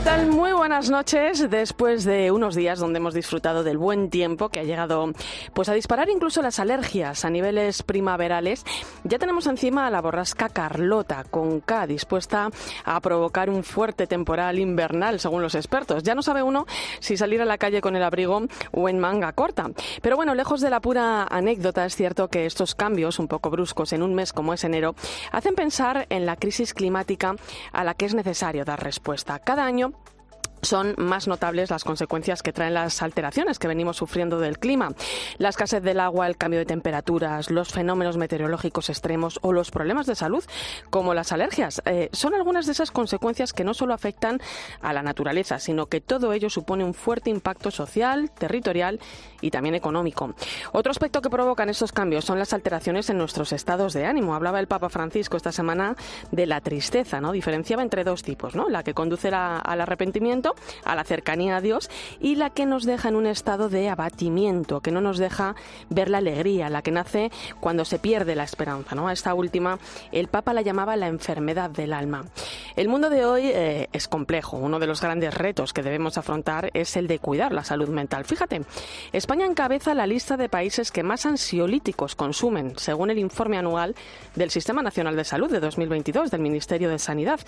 ¿Qué tal? Muy buenas noches. Después de unos días donde hemos disfrutado del buen tiempo que ha llegado pues a disparar incluso las alergias a niveles primaverales, ya tenemos encima a la borrasca Carlota con K dispuesta a provocar un fuerte temporal invernal según los expertos. Ya no sabe uno si salir a la calle con el abrigo o en manga corta. Pero bueno, lejos de la pura anécdota, es cierto que estos cambios un poco bruscos en un mes como es enero hacen pensar en la crisis climática a la que es necesario dar respuesta. Cada año son más notables las consecuencias que traen las alteraciones que venimos sufriendo del clima. La escasez del agua, el cambio de temperaturas, los fenómenos meteorológicos extremos o los problemas de salud, como las alergias, eh, son algunas de esas consecuencias que no solo afectan a la naturaleza, sino que todo ello supone un fuerte impacto social, territorial y también económico. Otro aspecto que provocan estos cambios son las alteraciones en nuestros estados de ánimo. Hablaba el Papa Francisco esta semana de la tristeza, ¿no? Diferenciaba entre dos tipos, ¿no? La que conduce al arrepentimiento a la cercanía a Dios, y la que nos deja en un estado de abatimiento, que no nos deja ver la alegría, la que nace cuando se pierde la esperanza. ¿no? A esta última, el Papa la llamaba la enfermedad del alma. El mundo de hoy eh, es complejo. Uno de los grandes retos que debemos afrontar es el de cuidar la salud mental. Fíjate, España encabeza la lista de países que más ansiolíticos consumen, según el informe anual del Sistema Nacional de Salud de 2022 del Ministerio de Sanidad.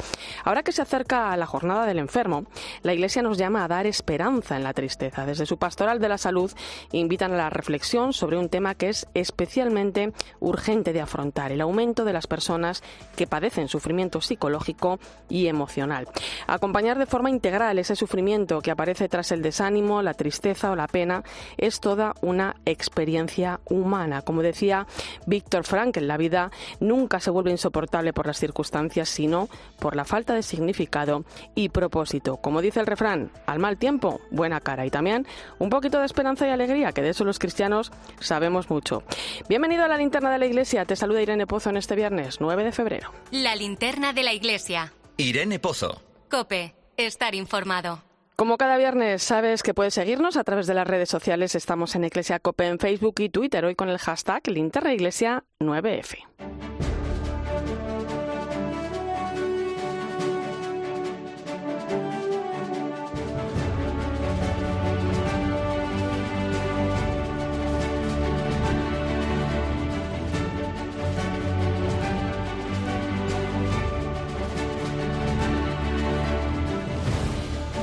Ahora que se acerca a la jornada del enfermo, la la Iglesia nos llama a dar esperanza en la tristeza. Desde su pastoral de la salud invitan a la reflexión sobre un tema que es especialmente urgente de afrontar, el aumento de las personas que padecen sufrimiento psicológico y emocional. Acompañar de forma integral ese sufrimiento que aparece tras el desánimo, la tristeza o la pena es toda una experiencia humana. Como decía Víctor Frankl, la vida nunca se vuelve insoportable por las circunstancias, sino por la falta de significado y propósito. Como dice el refrán, al mal tiempo, buena cara. Y también un poquito de esperanza y alegría, que de eso los cristianos sabemos mucho. Bienvenido a la linterna de la iglesia. Te saluda Irene Pozo en este viernes 9 de febrero. La linterna de la iglesia. Irene Pozo. Cope, estar informado. Como cada viernes sabes que puedes seguirnos a través de las redes sociales, estamos en Iglesia Cope en Facebook y Twitter, hoy con el hashtag Linterna Iglesia 9F.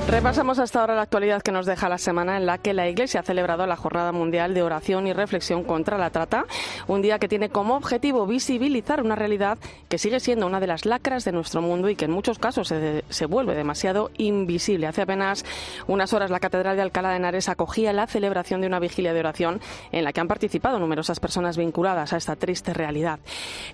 Repasamos hasta ahora la actualidad que nos deja la semana en la que la Iglesia ha celebrado la Jornada Mundial de Oración y Reflexión contra la Trata, un día que tiene como objetivo visibilizar una realidad que sigue siendo una de las lacras de nuestro mundo y que en muchos casos se, vuelve demasiado invisible. Hace apenas unas horas la Catedral de Alcalá de Henares acogía la celebración de una vigilia de oración en la que han participado numerosas personas vinculadas a esta triste realidad.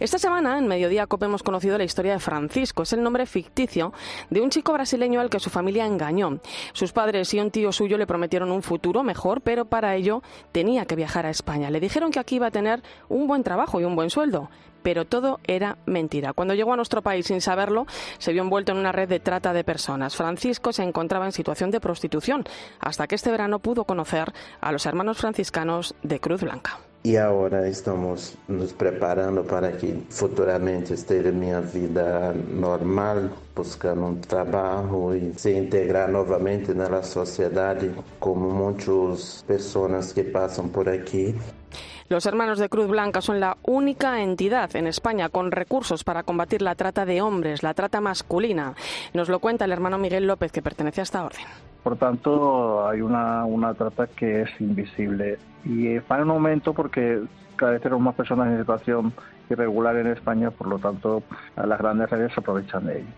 Esta semana, en Mediodía COP, hemos conocido la historia de Francisco. Es el nombre ficticio de un chico brasileño al que su familia engañó sus padres y un tío suyo le prometieron un futuro mejor, pero para ello tenía que viajar a España. Le dijeron que aquí iba a tener un buen trabajo y un buen sueldo, pero todo era mentira. Cuando llegó a nuestro país sin saberlo, se vio envuelto en una red de trata de personas. Francisco se encontraba en situación de prostitución, hasta que este verano pudo conocer a los hermanos franciscanos de Cruz Blanca. E agora estamos nos preparando para que futuramente esteja minha vida normal, buscando um trabalho e se integrar novamente na sociedade, como muitas pessoas que passam por aqui. Los hermanos de Cruz Blanca son la única entidad en España con recursos para combatir la trata de hombres, la trata masculina. Nos lo cuenta el hermano Miguel López, que pertenece a esta orden. Por tanto, hay una, una trata que es invisible y va en un aumento porque cada vez tenemos más personas en situación irregular en España, por lo tanto, las grandes redes se aprovechan de ello.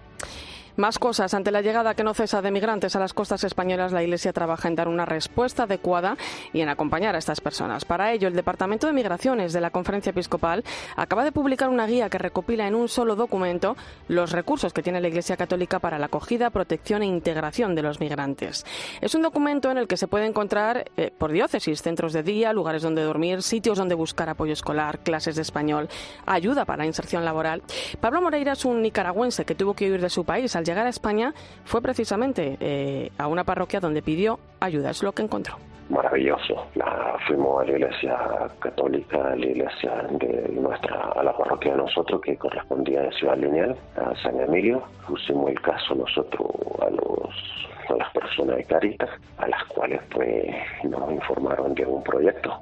Más cosas. Ante la llegada que no cesa de migrantes a las costas españolas, la Iglesia trabaja en dar una respuesta adecuada y en acompañar a estas personas. Para ello, el Departamento de Migraciones de la Conferencia Episcopal acaba de publicar una guía que recopila en un solo documento los recursos que tiene la Iglesia Católica para la acogida, protección e integración de los migrantes. Es un documento en el que se puede encontrar eh, por diócesis, centros de día, lugares donde dormir, sitios donde buscar apoyo escolar, clases de español, ayuda para la inserción laboral. Pablo Moreira es un nicaragüense que tuvo que huir de su país al llegar a España fue precisamente eh, a una parroquia donde pidió ayuda. Es lo que encontró maravilloso. La, fuimos a la iglesia católica, a la iglesia de nuestra, a la parroquia de nosotros que correspondía a Ciudad Lineal, a San Emilio. Pusimos el caso nosotros a los a las personas de Caritas, a las cuales pues nos informaron de un proyecto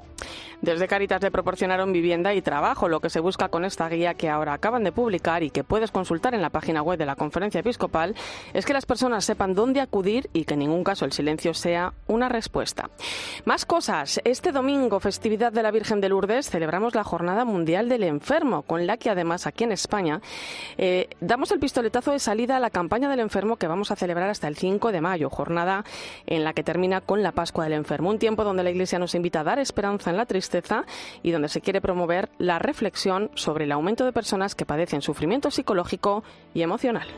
desde Caritas le proporcionaron vivienda y trabajo. Lo que se busca con esta guía que ahora acaban de publicar y que puedes consultar en la página web de la Conferencia Episcopal es que las personas sepan dónde acudir y que en ningún caso el silencio sea una respuesta. Más cosas. Este domingo, festividad de la Virgen de Lourdes, celebramos la Jornada Mundial del Enfermo, con la que además aquí en España eh, damos el pistoletazo de salida a la campaña del enfermo que vamos a celebrar hasta el 5 de mayo, jornada en la que termina con la Pascua del Enfermo, un tiempo donde la Iglesia nos invita a dar esperanza en la tristeza y donde se quiere promover la reflexión sobre el aumento de personas que padecen sufrimiento psicológico y emocional.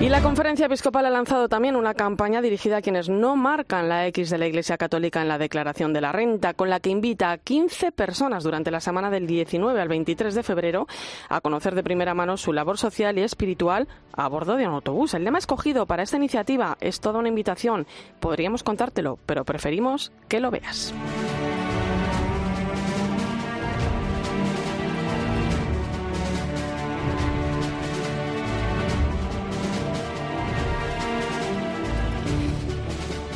Y la Conferencia Episcopal ha lanzado también una campaña dirigida a quienes no marcan la X de la Iglesia Católica en la declaración de la renta, con la que invita a 15 personas durante la semana del 19 al 23 de febrero a conocer de primera mano su labor social y espiritual a bordo de un autobús. El lema escogido para esta iniciativa es toda una invitación. Podríamos contártelo, pero preferimos que lo veas.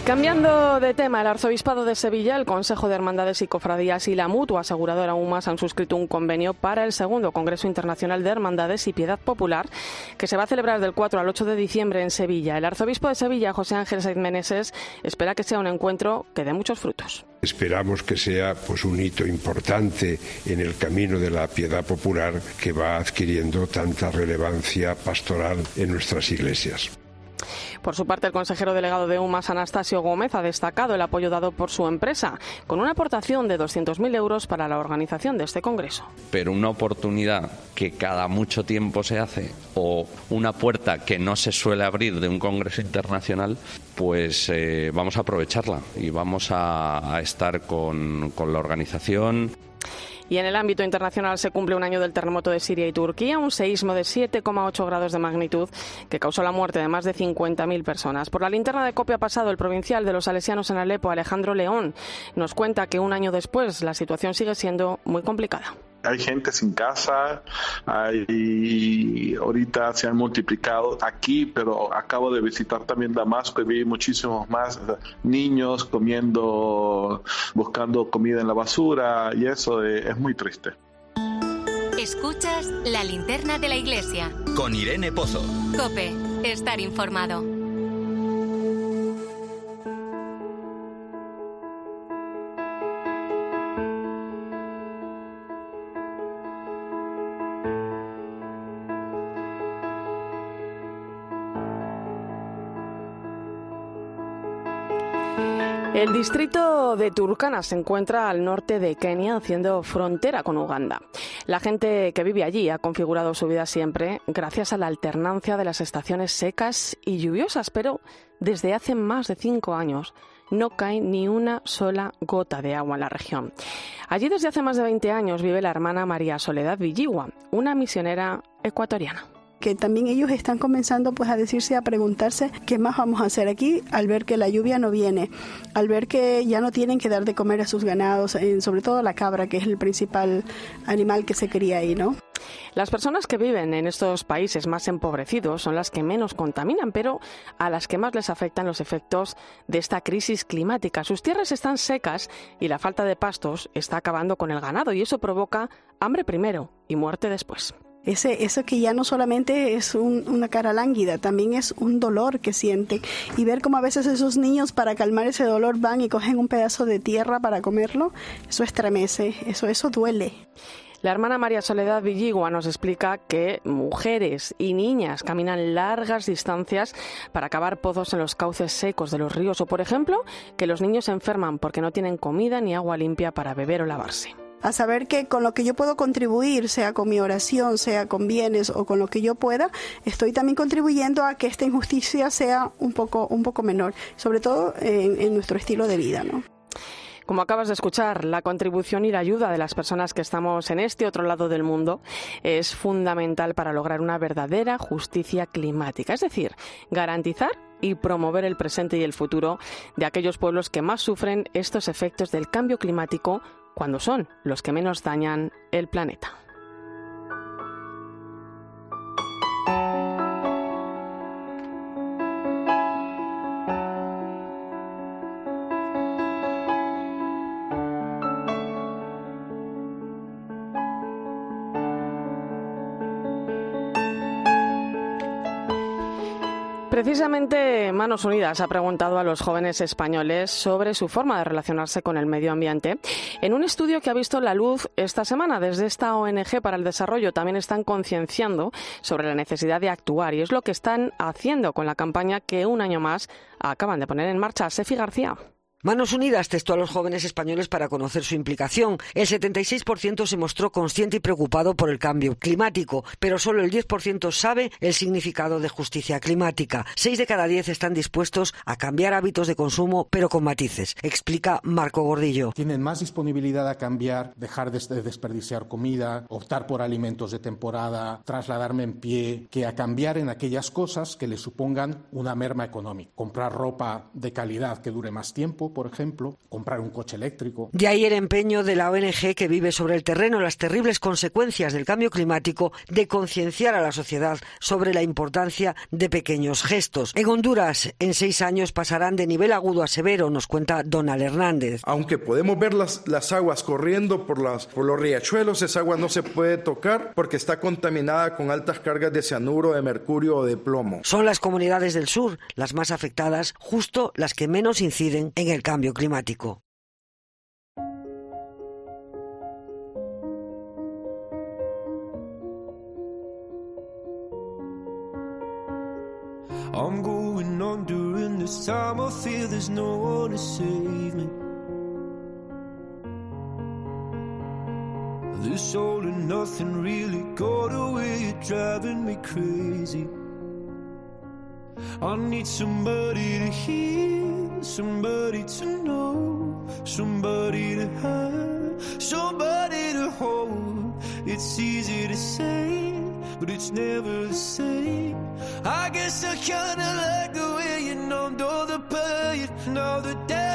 Cambiando de tema, el Arzobispado de Sevilla, el Consejo de Hermandades y Cofradías y la Mutua Aseguradora UMAS han suscrito un convenio para el segundo Congreso Internacional de Hermandades y Piedad Popular, que se va a celebrar del 4 al 8 de diciembre en Sevilla. El Arzobispo de Sevilla, José Ángel Saiz Meneses, espera que sea un encuentro que dé muchos frutos. Esperamos que sea pues un hito importante en el camino de la piedad popular que va adquiriendo tanta relevancia pastoral en nuestras iglesias. Por su parte, el consejero delegado de UMAS, Anastasio Gómez, ha destacado el apoyo dado por su empresa, con una aportación de 200.000 euros para la organización de este congreso. Pero una oportunidad que cada mucho tiempo se hace o una puerta que no se suele abrir de un congreso internacional, pues eh, vamos a aprovecharla y vamos a, estar con la organización. Y en el ámbito internacional se cumple un año del terremoto de Siria y Turquía, un seísmo de 7,8 grados de magnitud que causó la muerte de más de 50.000 personas. Por la linterna de copia pasado, el provincial de los salesianos en Alepo, Alejandro León, nos cuenta que un año después la situación sigue siendo muy complicada hay gente sin casa, hay, ahorita se han multiplicado aquí, pero acabo de visitar también Damasco y vi muchísimos más niños comiendo, buscando comida en la basura y eso es muy triste. Escuchas la linterna de la iglesia. Con Irene Pozo. Cope, estar informado. El distrito de Turkana se encuentra al norte de Kenia, haciendo frontera con Uganda. La gente que vive allí ha configurado su vida siempre gracias a la alternancia de las estaciones secas y lluviosas, pero desde hace más de cinco años no cae ni una sola gota de agua en la región. Allí desde hace más de 20 años vive la hermana María Soledad Villigua, una misionera ecuatoriana que también ellos están comenzando pues a decirse, a preguntarse qué más vamos a hacer aquí al ver que la lluvia no viene, al ver que ya no tienen que dar de comer a sus ganados, sobre todo la cabra, que es el principal animal que se cría ahí, ¿no? Las personas que viven en estos países más empobrecidos son las que menos contaminan, pero a las que más les afectan los efectos de esta crisis climática. Sus tierras están secas y la falta de pastos está acabando con el ganado y eso provoca hambre primero y muerte después. Ese, eso que ya no solamente es una cara lánguida, también es un dolor que sienten. Y ver cómo a veces esos niños para calmar ese dolor van y cogen un pedazo de tierra para comerlo, eso estremece, eso, eso duele. La hermana María Soledad Villigua nos explica que mujeres y niñas caminan largas distancias para cavar pozos en los cauces secos de los ríos o, por ejemplo, que los niños se enferman porque no tienen comida ni agua limpia para beber o lavarse a saber que con lo que yo puedo contribuir, sea con mi oración, sea con bienes o con lo que yo pueda, estoy también contribuyendo a que esta injusticia sea un poco, un poco menor, sobre todo en, nuestro estilo de vida. Como acabas de escuchar, la contribución y la ayuda de las personas que estamos en este otro lado del mundo es fundamental para lograr una verdadera justicia climática, es decir, garantizar y promover el presente y el futuro de aquellos pueblos que más sufren estos efectos del cambio climático cuando son los que menos dañan el planeta. Precisamente Manos Unidas ha preguntado a los jóvenes españoles sobre su forma de relacionarse con el medio ambiente. En un estudio que ha visto la luz esta semana desde esta ONG para el desarrollo también están concienciando sobre la necesidad de actuar y es lo que están haciendo con la campaña que un año más acaban de poner en marcha. Sefi García. Manos Unidas testó a los jóvenes españoles para conocer su implicación. El 76% se mostró consciente y preocupado por el cambio climático, pero solo el 10% sabe el significado de justicia climática. Seis de cada diez están dispuestos a cambiar hábitos de consumo, pero con matices, explica Marco Gordillo. Tienen más disponibilidad a cambiar, dejar de desperdiciar comida, optar por alimentos de temporada, trasladarme en pie, que a cambiar en aquellas cosas que les supongan una merma económica. Comprar ropa de calidad que dure más tiempo por ejemplo, comprar un coche eléctrico. De ahí el empeño de la ONG que vive sobre el terreno las terribles consecuencias del cambio climático de concienciar a la sociedad sobre la importancia de pequeños gestos. En Honduras, en seis años pasarán de nivel agudo a severo, nos cuenta Donald Hernández. Aunque podemos ver las, las aguas corriendo por, las, por los riachuelos, esa agua no se puede tocar porque está contaminada con altas cargas de cianuro, de mercurio o de plomo. Son las comunidades del sur las más afectadas, justo las que menos inciden en el el cambio climático. I'm going on during this time. I feel there's no one to save me. This all and nothing really got away, driving me crazy. I need somebody to hear, somebody to know, somebody to have, somebody to hold. It's easy to say, but it's never the same. I guess I kinda like the way you numbed all the pain, now the day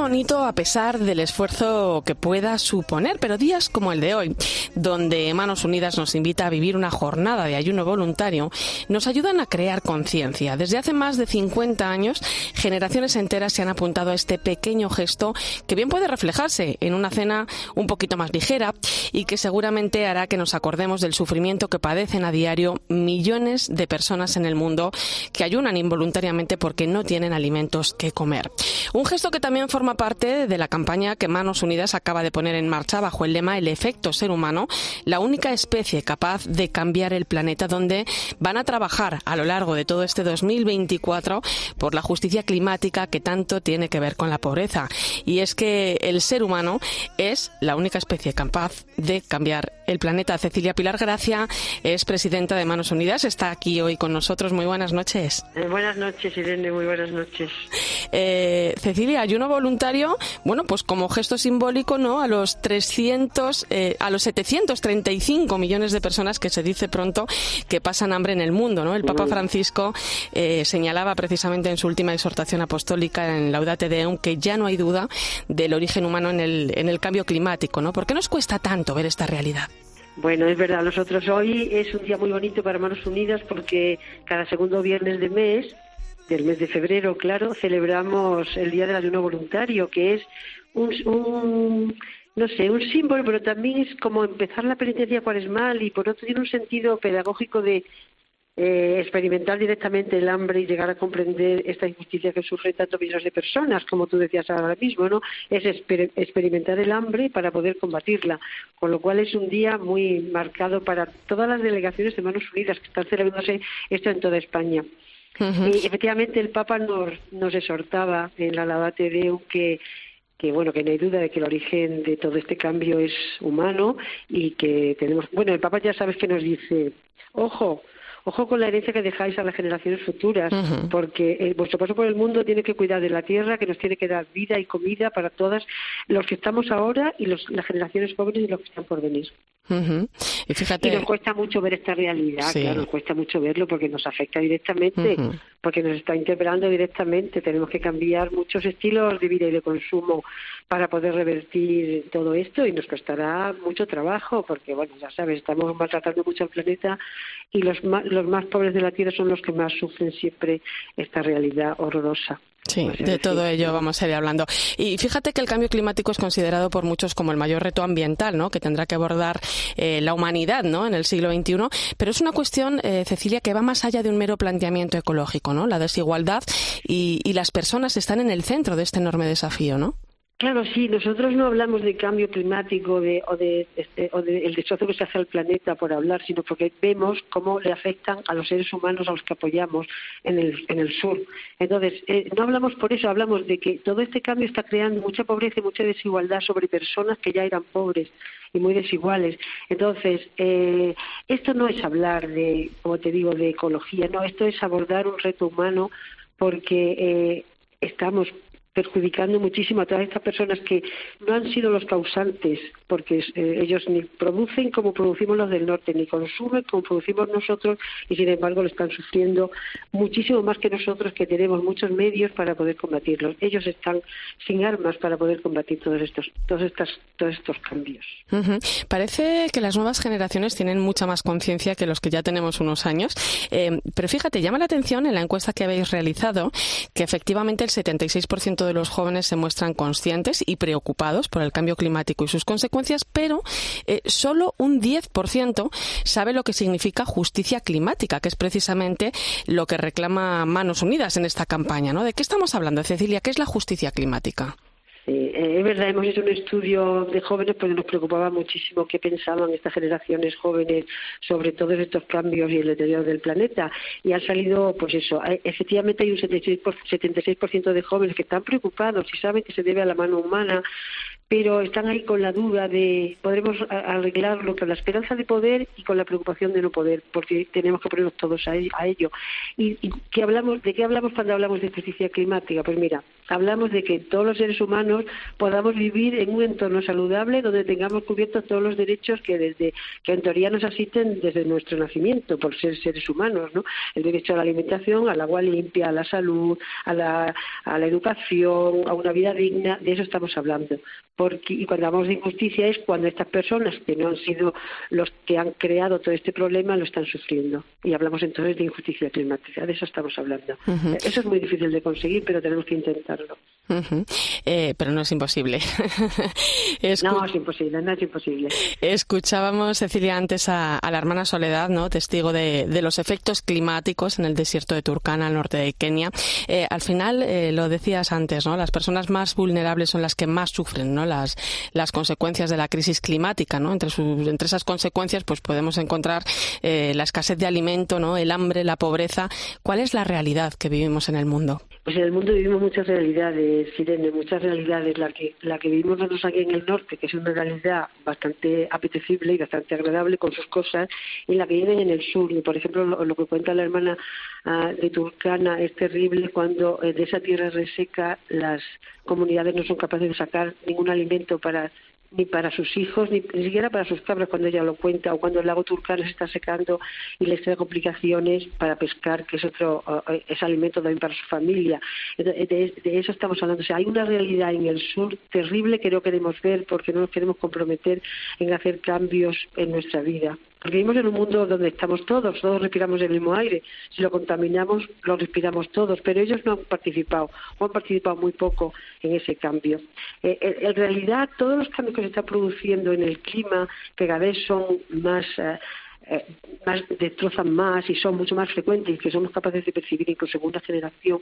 bonito a pesar del esfuerzo que pueda suponer, pero días como el de hoy, donde Manos Unidas nos invita a vivir una jornada de ayuno voluntario, nos ayudan a crear conciencia. Desde hace más de 50 años, generaciones enteras se han apuntado a este pequeño gesto que bien puede reflejarse en una cena un poquito más ligera y que seguramente hará que nos acordemos del sufrimiento que padecen a diario millones de personas en el mundo que ayunan involuntariamente porque no tienen alimentos que comer. Un gesto que también forma parte de la campaña que Manos Unidas acaba de poner en marcha bajo el lema El efecto ser humano, la única especie capaz de cambiar el planeta, donde van a trabajar a lo largo de todo este 2024 por la justicia climática que tanto tiene que ver con la pobreza. Y es que el ser humano es la única especie capaz de cambiar el planeta. Cecilia Pilar Gracia es presidenta de Manos Unidas, está aquí hoy con nosotros. Muy buenas noches. Eh, buenas noches, Irene, muy buenas noches. Eh, Cecilia, ayuno voluntario, bueno, pues como gesto simbólico, ¿no? A los 300, eh, a los 735 millones de personas que se dice pronto que pasan hambre en el mundo, ¿no? El Papa Francisco eh, señalaba precisamente en su última exhortación apostólica en Laudate Deum que ya no hay duda del origen humano en el, en el cambio climático, ¿no? ¿Por qué nos cuesta tanto ver esta realidad? Bueno, es verdad, nosotros hoy es un día muy bonito para Manos Unidas porque cada segundo viernes de mes del mes de febrero, claro, celebramos el Día del Ayuno Voluntario, que es un, no sé, un símbolo, pero también es como empezar la penitencia cuaresmal y por otro tiene un sentido pedagógico de eh, experimentar directamente el hambre y llegar a comprender esta injusticia que sufren tantos millones de personas, como tú decías ahora mismo, ¿no? Es experimentar el hambre para poder combatirla, con lo cual es un día muy marcado para todas las delegaciones de Manos Unidas que están celebrándose esto en toda España. Y efectivamente el Papa nos, nos exhortaba en la Deum que que bueno que no hay duda de que el origen de todo este cambio es humano y que tenemos bueno el Papa ya sabes que nos dice ojo ojo con la herencia que dejáis a las generaciones futuras, porque eh, vuestro paso por el mundo tiene que cuidar de la tierra, que nos tiene que dar vida y comida para todas los que estamos ahora y las generaciones jóvenes y los que están por venir. Y fíjate. nos cuesta mucho ver esta realidad, claro, nos cuesta mucho verlo porque nos afecta directamente, porque nos está interpelando directamente. Tenemos que cambiar muchos estilos de vida y de consumo para poder revertir todo esto y nos costará mucho trabajo porque, bueno, ya sabes, estamos maltratando mucho al planeta y los más, los más pobres de la Tierra son los que más sufren siempre esta realidad horrorosa. Sí, de todo ello vamos a ir hablando. Y fíjate que el cambio climático es considerado por muchos como el mayor reto ambiental, ¿no? Que tendrá que abordar eh, la humanidad, ¿no? En el siglo XXI. Pero es una cuestión, eh, Cecilia, que va más allá de un mero planteamiento ecológico, ¿no? La desigualdad y, y las personas están en el centro de este enorme desafío, ¿no? Claro, sí, nosotros no hablamos de cambio climático de, o de, este, de destrozo que se hace al planeta por hablar, sino porque vemos cómo le afectan a los seres humanos a los que apoyamos en el, en el sur. Entonces, eh, no hablamos por eso, hablamos de que todo este cambio está creando mucha pobreza y mucha desigualdad sobre personas que ya eran pobres y muy desiguales. Entonces, eh, esto no es hablar de, como te digo, de ecología, no, esto es abordar un reto humano porque eh, estamos perjudicando muchísimo a todas estas personas que no han sido los causantes, porque eh, ellos ni producen como producimos los del norte, ni consumen como producimos nosotros, y sin embargo lo están sufriendo muchísimo más que nosotros, que tenemos muchos medios para poder combatirlos. Ellos están sin armas para poder combatir todos estos, todos estos, todos estos cambios. Parece que las nuevas generaciones tienen mucha más conciencia que los que ya tenemos unos años, eh, pero fíjate, llama la atención en la encuesta que habéis realizado que efectivamente el 76% de los jóvenes se muestran conscientes y preocupados por el cambio climático y sus consecuencias, pero eh, solo un 10% sabe lo que significa justicia climática, que es precisamente lo que reclama Manos Unidas en esta campaña. ¿no? ¿De qué estamos hablando, Cecilia? ¿Qué es la justicia climática? Eh, es verdad, hemos hecho un estudio de jóvenes porque nos preocupaba muchísimo qué pensaban estas generaciones jóvenes sobre todos estos cambios y el deterioro del planeta. Y ha salido, pues eso, efectivamente hay un 76%, de jóvenes que están preocupados y saben que se debe a la mano humana, pero están ahí con la duda de podremos arreglarlo con la esperanza de poder y con la preocupación de no poder, porque tenemos que ponernos todos a ello. ¿Y, qué hablamos, de qué hablamos cuando hablamos de justicia climática? Pues mira, hablamos de que todos los seres humanos podamos vivir en un entorno saludable donde tengamos cubiertos todos los derechos que desde que en teoría nos asisten desde nuestro nacimiento por ser seres humanos, ¿no? El derecho a la alimentación, al agua limpia, a la salud, a la, a la educación, a una vida digna, de eso estamos hablando porque, y cuando hablamos de injusticia es cuando estas personas que no han sido los que han creado todo este problema lo están sufriendo. Y hablamos entonces de injusticia climática, de eso estamos hablando. Eso es muy difícil de conseguir, pero tenemos que Eh, pero no es imposible. no, es imposible, no es imposible. Escuchábamos, Cecilia, antes a, la hermana Soledad, ¿no? testigo de, los efectos climáticos en el desierto de Turkana, al norte de Kenia. Eh, al final, eh, lo decías antes, ¿no? las personas más vulnerables son las que más sufren ¿no? las, las consecuencias de la crisis climática. ¿no? Entre, entre esas consecuencias pues podemos encontrar la escasez de alimento, ¿no? el hambre, la pobreza. ¿Cuál es la realidad que vivimos en el mundo? Pues en el mundo vivimos muchas realidades, Sirene, muchas realidades. La que, la que vivimos nosotros aquí en el norte, que es una realidad bastante apetecible y bastante agradable con sus cosas, y la que viven en el sur. Y por ejemplo, lo, que cuenta la hermana ah, de Turcana es terrible cuando eh, de esa tierra reseca las comunidades no son capaces de sacar ningún alimento para ni para sus hijos, ni, siquiera para sus cabras cuando ella lo cuenta, o cuando el lago Turcano se está secando y les trae complicaciones para pescar, que es otro es alimento también para su familia. De, eso estamos hablando. O sea, hay una realidad en el sur terrible que no queremos ver porque no nos queremos comprometer en hacer cambios en nuestra vida. Porque vivimos en un mundo donde estamos todos, todos respiramos el mismo aire. Si lo contaminamos, lo respiramos todos, pero ellos no han participado, o han participado muy poco en ese cambio. Eh, en realidad, todos los cambios que se están produciendo en el clima, que cada vez son más. Eh, eh, más, destrozan más y son mucho más frecuentes y que somos capaces de percibir incluso segunda generación,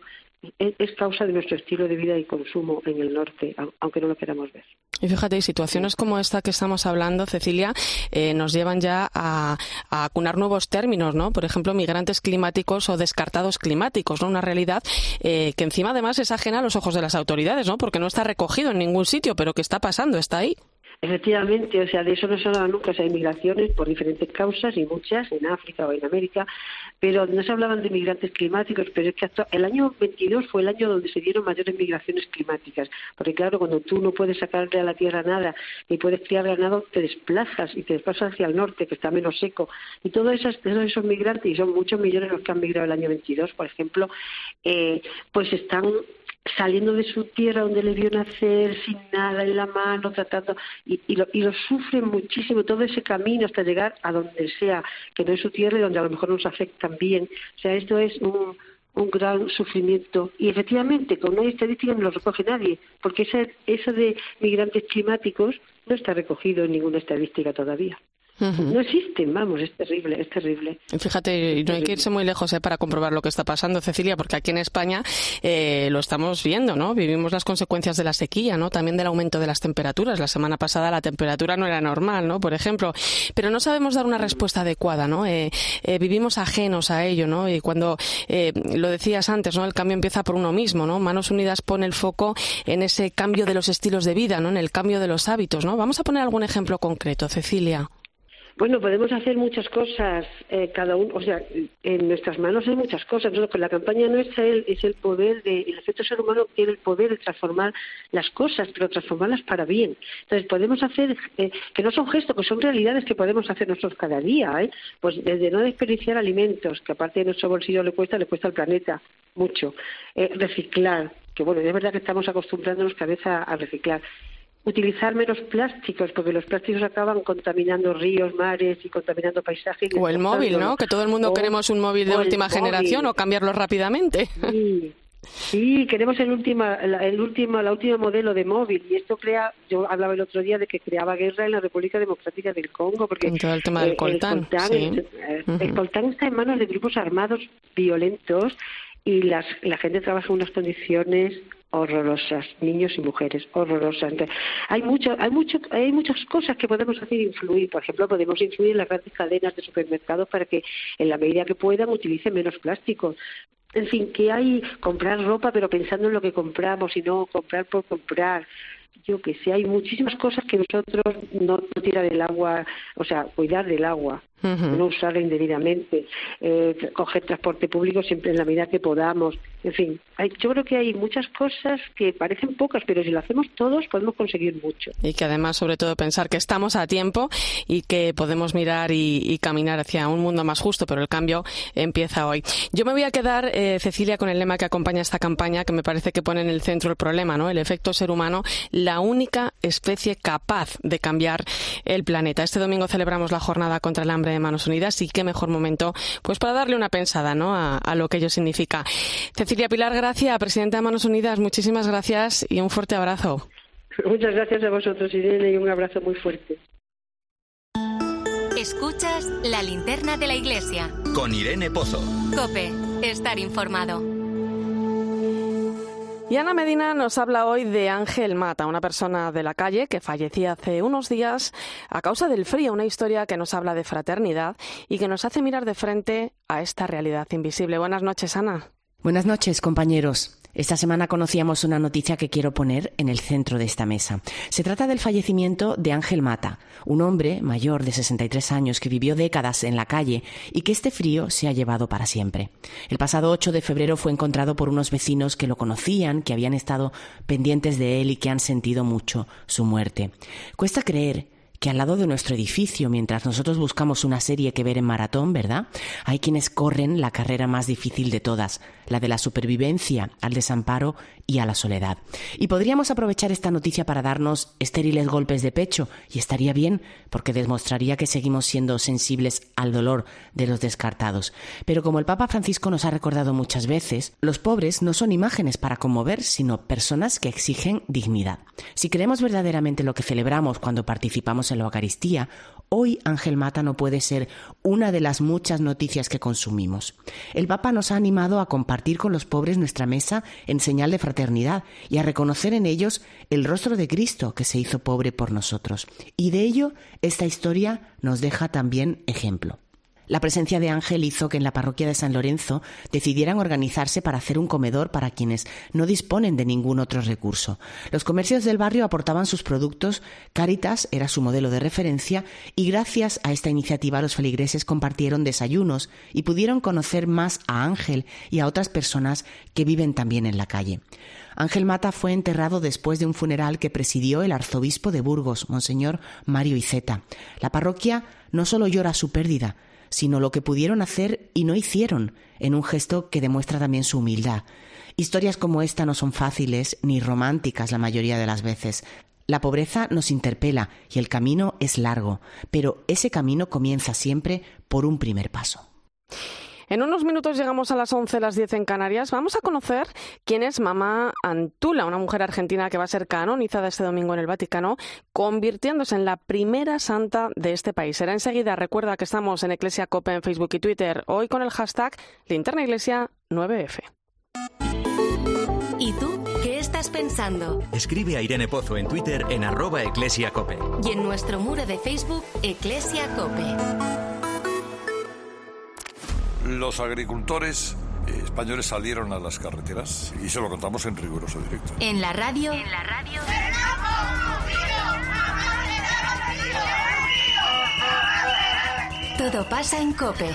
es, causa de nuestro estilo de vida y consumo en el norte, aunque no lo queramos ver. Y fíjate, situaciones como esta que estamos hablando, Cecilia, eh, nos llevan ya a, acunar nuevos términos, ¿no? Por ejemplo, migrantes climáticos o descartados climáticos, ¿no? Una realidad eh, que encima además es ajena a los ojos de las autoridades, ¿no? Porque no está recogido en ningún sitio, pero que está pasando, está ahí. Efectivamente, o sea, de eso no se hablaba nunca, o sea, hay migraciones por diferentes causas y muchas en África o en América, pero no se hablaban de migrantes climáticos, pero es que el año 22 fue el año donde se dieron mayores migraciones climáticas, porque claro, cuando tú no puedes sacarle a la tierra nada ni puedes criar ganado, te desplazas y te desplazas hacia el norte, que está menos seco, y todos esos, todos esos migrantes, y son muchos millones los que han migrado el año 22, por ejemplo, eh, pues están saliendo de su tierra donde le vio nacer sin nada en la mano, tratando, y, y, lo, y lo sufren muchísimo todo ese camino hasta llegar a donde sea, que no es su tierra y donde a lo mejor nos afectan bien. O sea, esto es un, un gran sufrimiento. Y efectivamente, con una estadística no lo recoge nadie, porque ese, eso de migrantes climáticos no está recogido en ninguna estadística todavía. No existen, vamos, es terrible, es terrible. Fíjate, no hay que irse muy lejos eh, para comprobar lo que está pasando, Cecilia, porque aquí en España eh, lo estamos viendo, ¿no? Vivimos las consecuencias de la sequía, ¿no? También del aumento de las temperaturas. La semana pasada la temperatura no era normal, ¿no? Por ejemplo, pero no sabemos dar una respuesta adecuada, ¿no? Eh, vivimos ajenos a ello, ¿no? Y cuando lo decías antes, ¿no? El cambio empieza por uno mismo, ¿no? Manos Unidas pone el foco en ese cambio de los estilos de vida, ¿no? En el cambio de los hábitos, ¿no? Vamos a poner algún ejemplo concreto, Cecilia. Bueno, podemos hacer muchas cosas, eh, cada uno, o sea, en nuestras manos hay muchas cosas. Con la campaña nuestra es el poder de, el efecto ser humano tiene el poder de transformar las cosas, pero transformarlas para bien. Entonces podemos hacer, eh, que no son gestos, que son realidades que podemos hacer nosotros cada día, ¿eh? Pues desde no desperdiciar alimentos, que aparte de nuestro bolsillo le cuesta, le cuesta al planeta mucho. Eh, reciclar, que bueno, es verdad que estamos acostumbrándonos cada vez a reciclar utilizar menos plásticos, porque los plásticos acaban contaminando ríos, mares y contaminando paisajes. O el móvil, ¿no? Que todo el mundo queremos un móvil de última generación o cambiarlo rápidamente. Sí. queremos el último, el último, la última modelo de móvil y esto crea, yo hablaba el otro día de que creaba guerra en la República Democrática del Congo porque todo el tema del coltán, el coltán está en manos de grupos armados violentos y las, la gente trabaja en unas condiciones horrorosas, niños y mujeres, horrorosas. hay mucho, hay mucho, hay muchas cosas que podemos hacer influir. Por ejemplo, podemos influir en las grandes cadenas de supermercados para que, en la medida que puedan, utilicen menos plástico. En fin, que hay comprar ropa, pero pensando en lo que compramos y no comprar por comprar yo que sé, hay muchísimas cosas que nosotros no, no tirar el agua, o sea, cuidar del agua, no usarla indebidamente, eh, coger transporte público siempre en la medida que podamos, en fin, yo creo que hay muchas cosas que parecen pocas, pero si lo hacemos todos podemos conseguir mucho. Y que además, sobre todo, pensar que estamos a tiempo y que podemos mirar y, caminar hacia un mundo más justo, pero el cambio empieza hoy. Yo me voy a quedar, eh, Cecilia, con el lema que acompaña esta campaña, que me parece que pone en el centro el problema, ¿no? El efecto ser humano, la única especie capaz de cambiar el planeta. Este domingo celebramos la jornada contra el hambre de Manos Unidas y qué mejor momento pues para darle una pensada ¿no? a, lo que ello significa. Cecilia Pilar Gracia, presidenta de Manos Unidas, muchísimas gracias y un fuerte abrazo. Muchas gracias a vosotros, Irene, y un abrazo muy fuerte. Escuchas la linterna de la iglesia. Con Irene Pozo. Cope, estar informado. Y Ana Medina nos habla hoy de Ángel Mata, una persona de la calle que fallecía hace unos días a causa del frío, una historia que nos habla de fraternidad y que nos hace mirar de frente a esta realidad invisible. Buenas noches, Ana. Buenas noches, compañeros. Esta semana conocíamos una noticia que quiero poner en el centro de esta mesa. Se trata del fallecimiento de Ángel Mata, un hombre mayor de 63 años que vivió décadas en la calle y que este frío se ha llevado para siempre. El pasado 8 de febrero fue encontrado por unos vecinos que lo conocían, que habían estado pendientes de él y que han sentido mucho su muerte. Cuesta creer que al lado de nuestro edificio, mientras nosotros buscamos una serie que ver en maratón, ¿verdad? Hay quienes corren la carrera más difícil de todas, la de la supervivencia, al desamparo y a la soledad. Y podríamos aprovechar esta noticia para darnos estériles golpes de pecho, y estaría bien, porque demostraría que seguimos siendo sensibles al dolor de los descartados. Pero como el Papa Francisco nos ha recordado muchas veces, los pobres no son imágenes para conmover, sino personas que exigen dignidad. Si creemos verdaderamente lo que celebramos cuando participamos en la Eucaristía, hoy Ángel Mata no puede ser una de las muchas noticias que consumimos. El Papa nos ha animado a compartir con los pobres nuestra mesa en señal de fraternidad y a reconocer en ellos el rostro de Cristo que se hizo pobre por nosotros. Y de ello esta historia nos deja también ejemplo. La presencia de Ángel hizo que en la parroquia de San Lorenzo decidieran organizarse para hacer un comedor para quienes no disponen de ningún otro recurso. Los comercios del barrio aportaban sus productos, Caritas era su modelo de referencia y gracias a esta iniciativa los feligreses compartieron desayunos y pudieron conocer más a Ángel y a otras personas que viven también en la calle. Ángel Mata fue enterrado después de un funeral que presidió el arzobispo de Burgos, Monseñor Mario Iceta. La parroquia no solo llora su pérdida, sino lo que pudieron hacer y no hicieron, en un gesto que demuestra también su humildad. Historias como esta no son fáciles ni románticas la mayoría de las veces. La pobreza nos interpela y el camino es largo, pero ese camino comienza siempre por un primer paso. En unos minutos llegamos a las 11, las 10 en Canarias. Vamos a conocer quién es Mamá Antula, una mujer argentina que va a ser canonizada este domingo en el Vaticano, convirtiéndose en la primera santa de este país. Será enseguida. Recuerda que estamos en Iglesia Cope en Facebook y Twitter, hoy con el hashtag Linterna Iglesia 9F. ¿Y tú qué estás pensando? Escribe a Irene Pozo en Twitter en arroba eclesiacope. Y en nuestro muro de Facebook, Eclesia Cope. Los agricultores eh, españoles salieron a las carreteras y se lo contamos en riguroso directo. En la radio. En la radio. Todo pasa en Cope.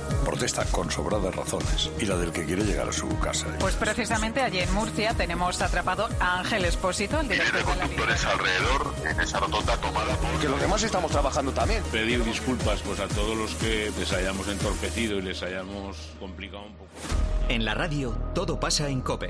protesta con sobradas razones y la del que quiere llegar a su casa. Pues precisamente allí en Murcia tenemos atrapado a Ángel Espósito, el director de la conductores alrededor en esa rotonda tomada por... Que los demás estamos trabajando también. Pedir disculpas pues a todos los que les hayamos entorpecido y les hayamos complicado un poco. En la radio, todo pasa en COPE.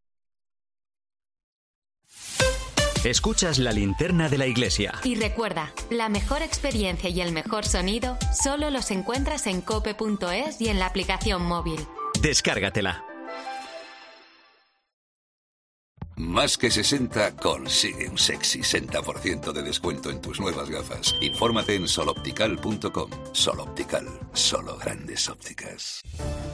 Escuchas la linterna de la iglesia. Y recuerda, la mejor experiencia y el mejor sonido solo los encuentras en cope.es y en la aplicación móvil. Descárgatela. Más que 60 consigue un sexy 60% de descuento en tus nuevas gafas. Infórmate en soloptical.com. Soloptical, solo grandes ópticas.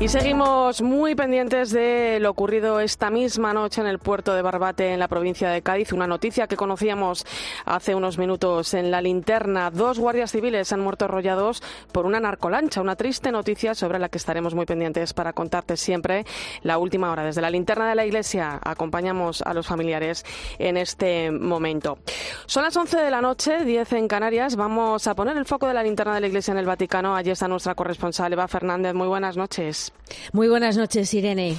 Y seguimos muy pendientes de lo ocurrido esta misma noche en el puerto de Barbate, en la provincia de Cádiz. Una noticia que conocíamos hace unos minutos en la linterna. Dos guardias civiles han muerto arrollados por una narcolancha. Una triste noticia sobre la que estaremos muy pendientes para contarte siempre la última hora. Desde la linterna de la iglesia acompañamos a los familiares en este momento. Son las 11 de la noche, 10 en Canarias. Vamos a poner el foco de la linterna de la iglesia en el Vaticano. Allí está nuestra corresponsal Eva Fernández. Muy buenas noches. Muy buenas noches, Irene.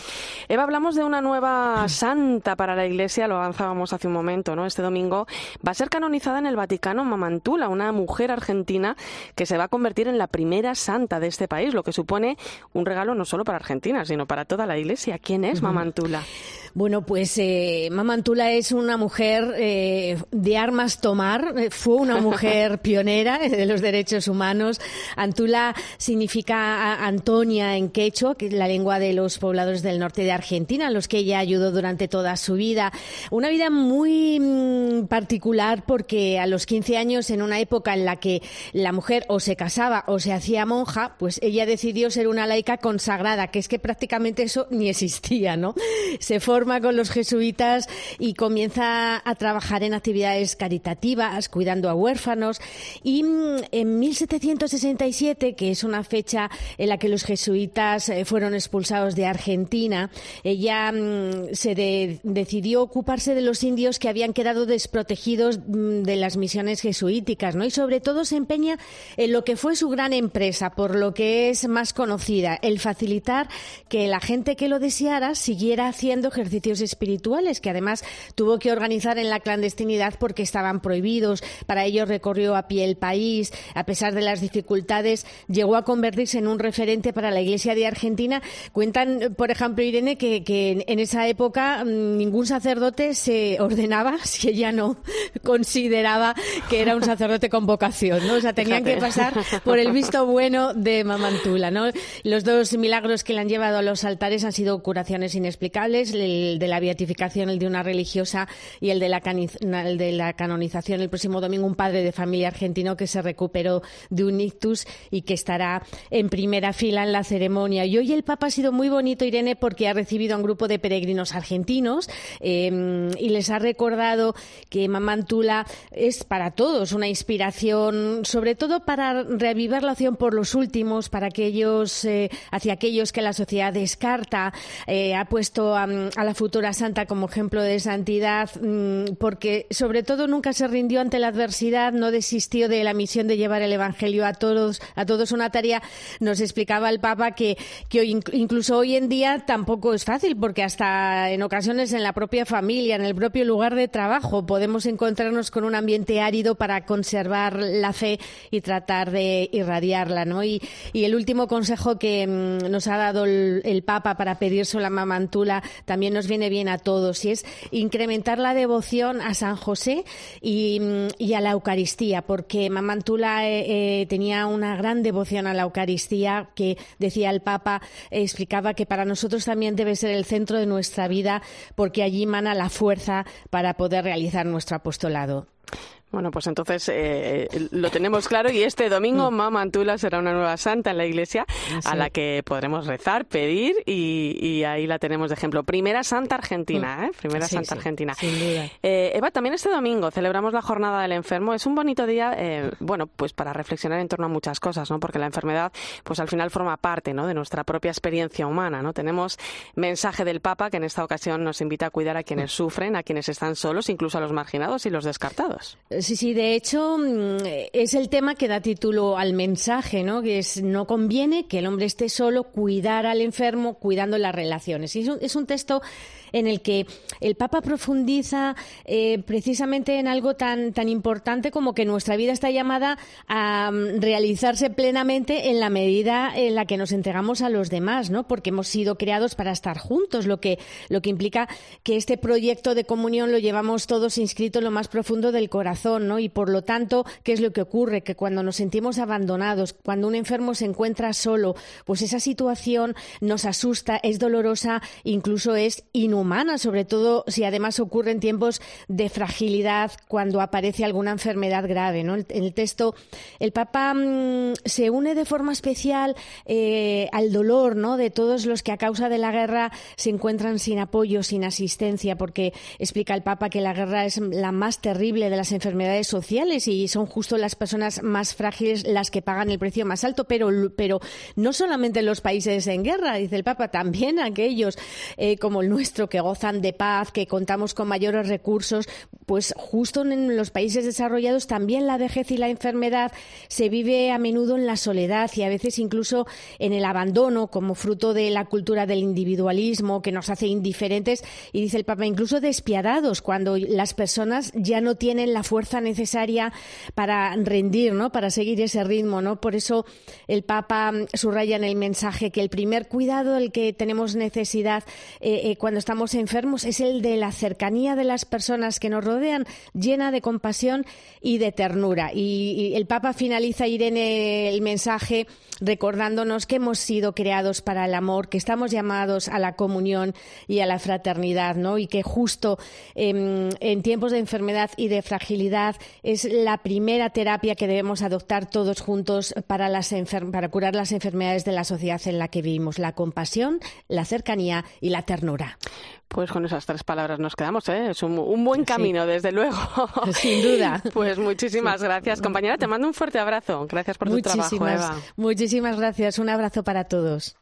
Eva, hablamos de una nueva santa para la Iglesia, lo avanzábamos hace un momento, ¿no? Este domingo va a ser canonizada en el Vaticano Mamantula, una mujer argentina que se va a convertir en la primera santa de este país, lo que supone un regalo no solo para Argentina, sino para toda la Iglesia. ¿Quién es Mamantula? Bueno, pues eh, Mamantula es una mujer eh, de armas tomar, eh, fue una mujer pionera de los derechos humanos. Antula significa Antonia en quechua, que es la lengua de los pobladores del norte de Argentina, a los que ella ayudó durante toda su vida. Una vida muy mm, particular porque a los 15 años, en una época en la que la mujer o se casaba o se hacía monja, pues ella decidió ser una laica consagrada, que es que prácticamente eso ni existía, ¿no? Se con los jesuitas y comienza a trabajar en actividades caritativas, cuidando a huérfanos. Y mm, en 1767, que es una fecha en la que los jesuitas eh, fueron expulsados de Argentina, ella mm, se decidió ocuparse de los indios que habían quedado desprotegidos mm, de las misiones jesuíticas, ¿no? Y sobre todo se empeña en lo que fue su gran empresa, por lo que es más conocida, el facilitar que la gente que lo deseara siguiera haciendo ejercicio ejercicios espirituales que además tuvo que organizar en la clandestinidad porque estaban prohibidos. Para ello recorrió a pie el país. A pesar de las dificultades, llegó a convertirse en un referente para la Iglesia de Argentina. Cuentan, por ejemplo, Irene, que, en esa época mm, ningún sacerdote se ordenaba si ella no consideraba que era un sacerdote con vocación, ¿no? O sea, tenían que pasar por el visto bueno de Mamantula, ¿no? Los dos milagros que le han llevado a los altares han sido curaciones inexplicables. El de la beatificación, el de una religiosa y el de, la el de la canonización el próximo domingo, un padre de familia argentino que se recuperó de un ictus y que estará en primera fila en la ceremonia. Y hoy el Papa ha sido muy bonito, Irene, porque ha recibido a un grupo de peregrinos argentinos em, y les ha recordado que Mamantula es para todos una inspiración, sobre todo para reavivar la opción por los últimos, para aquellos, eh, hacia aquellos que la sociedad descarta. Eh, ha puesto a, a la futura santa como ejemplo de santidad, mm, porque sobre todo nunca se rindió ante la adversidad, no desistió de la misión de llevar el Evangelio a todos, a todos una tarea. Nos explicaba el Papa que, que hoy, incluso hoy en día tampoco es fácil, porque hasta en ocasiones en la propia familia, en el propio lugar de trabajo, podemos encontrarnos con un ambiente árido para conservar la fe y tratar de irradiarla, ¿no? Y, el último consejo que mm, nos ha dado el, Papa para pedir la mamantula también nos viene bien a todos y es incrementar la devoción a San José y, a la Eucaristía, porque Mamantula eh, eh, tenía una gran devoción a la Eucaristía que decía el Papa, explicaba que para nosotros también debe ser el centro de nuestra vida porque allí mana la fuerza para poder realizar nuestro apostolado. Bueno, pues entonces eh, lo tenemos claro y este domingo mm. Mama Antula será una nueva santa en la iglesia a la que podremos rezar, pedir y, ahí la tenemos de ejemplo. Primera santa argentina, mm. ¿eh? Primera santa argentina. Sin duda. Eh, Eva, también este domingo celebramos la jornada del enfermo. Es un bonito día, eh, bueno, pues para reflexionar en torno a muchas cosas, ¿no? Porque la enfermedad, pues al final forma parte, ¿no? De nuestra propia experiencia humana, ¿no? Tenemos mensaje del Papa que en esta ocasión nos invita a cuidar a quienes mm. sufren, a quienes están solos, incluso a los marginados y los descartados. Sí, sí, de hecho mm, es el tema que da título al mensaje, ¿no? Que es no conviene que el hombre esté solo, cuidar al enfermo, cuidando las relaciones. es un, es un texto en el que el Papa profundiza eh, precisamente en algo tan, tan importante como que nuestra vida está llamada a mm, realizarse plenamente en la medida en la que nos entregamos a los demás, ¿no? Porque hemos sido creados para estar juntos, lo que, lo que implica que este proyecto de comunión lo llevamos todos inscrito en lo más profundo del corazón Y por lo tanto, ¿qué es lo que ocurre? Que cuando nos sentimos abandonados, cuando un enfermo se encuentra solo, pues esa situación nos asusta, es dolorosa, incluso es inhumana, sobre todo si además ocurre en tiempos de fragilidad, cuando aparece alguna enfermedad grave, ¿no? En el, texto, el Papa mm, se une de forma especial eh, al dolor, ¿no? De todos los que a causa de la guerra se encuentran sin apoyo, sin asistencia, porque explica el Papa que la guerra es la más terrible de las enfermedades sociales y son justo las personas más frágiles las que pagan el precio más alto, pero, pero no solamente en los países en guerra, dice el Papa, también aquellos eh, como el nuestro que gozan de paz, que contamos con mayores recursos, pues justo en los países desarrollados también la vejez y la enfermedad se vive a menudo en la soledad y a veces incluso en el abandono como fruto de la cultura del individualismo que nos hace indiferentes y dice el Papa incluso despiadados cuando las personas ya no tienen la fuerza necesaria para rendir, ¿no? Para seguir ese ritmo, ¿no? Por eso el Papa subraya en el mensaje que el primer cuidado del que tenemos necesidad eh, eh, cuando estamos enfermos es el de la cercanía de las personas que nos rodean, llena de compasión y de ternura. Y, el Papa finaliza, Irene, el mensaje recordándonos que hemos sido creados para el amor, que estamos llamados a la comunión y a la fraternidad, ¿no? Y que justo em, en tiempos de enfermedad y de fragilidad es la primera terapia que debemos adoptar todos juntos para, las para curar las enfermedades de la sociedad en la que vivimos, la compasión, la cercanía y la ternura. Pues con esas tres palabras nos quedamos, ¿eh? Es un, buen camino, desde luego. Sin duda. Pues muchísimas gracias, compañera. Te mando un fuerte abrazo. Gracias por tu trabajo, Eva. Muchísimas gracias. Un abrazo para todos.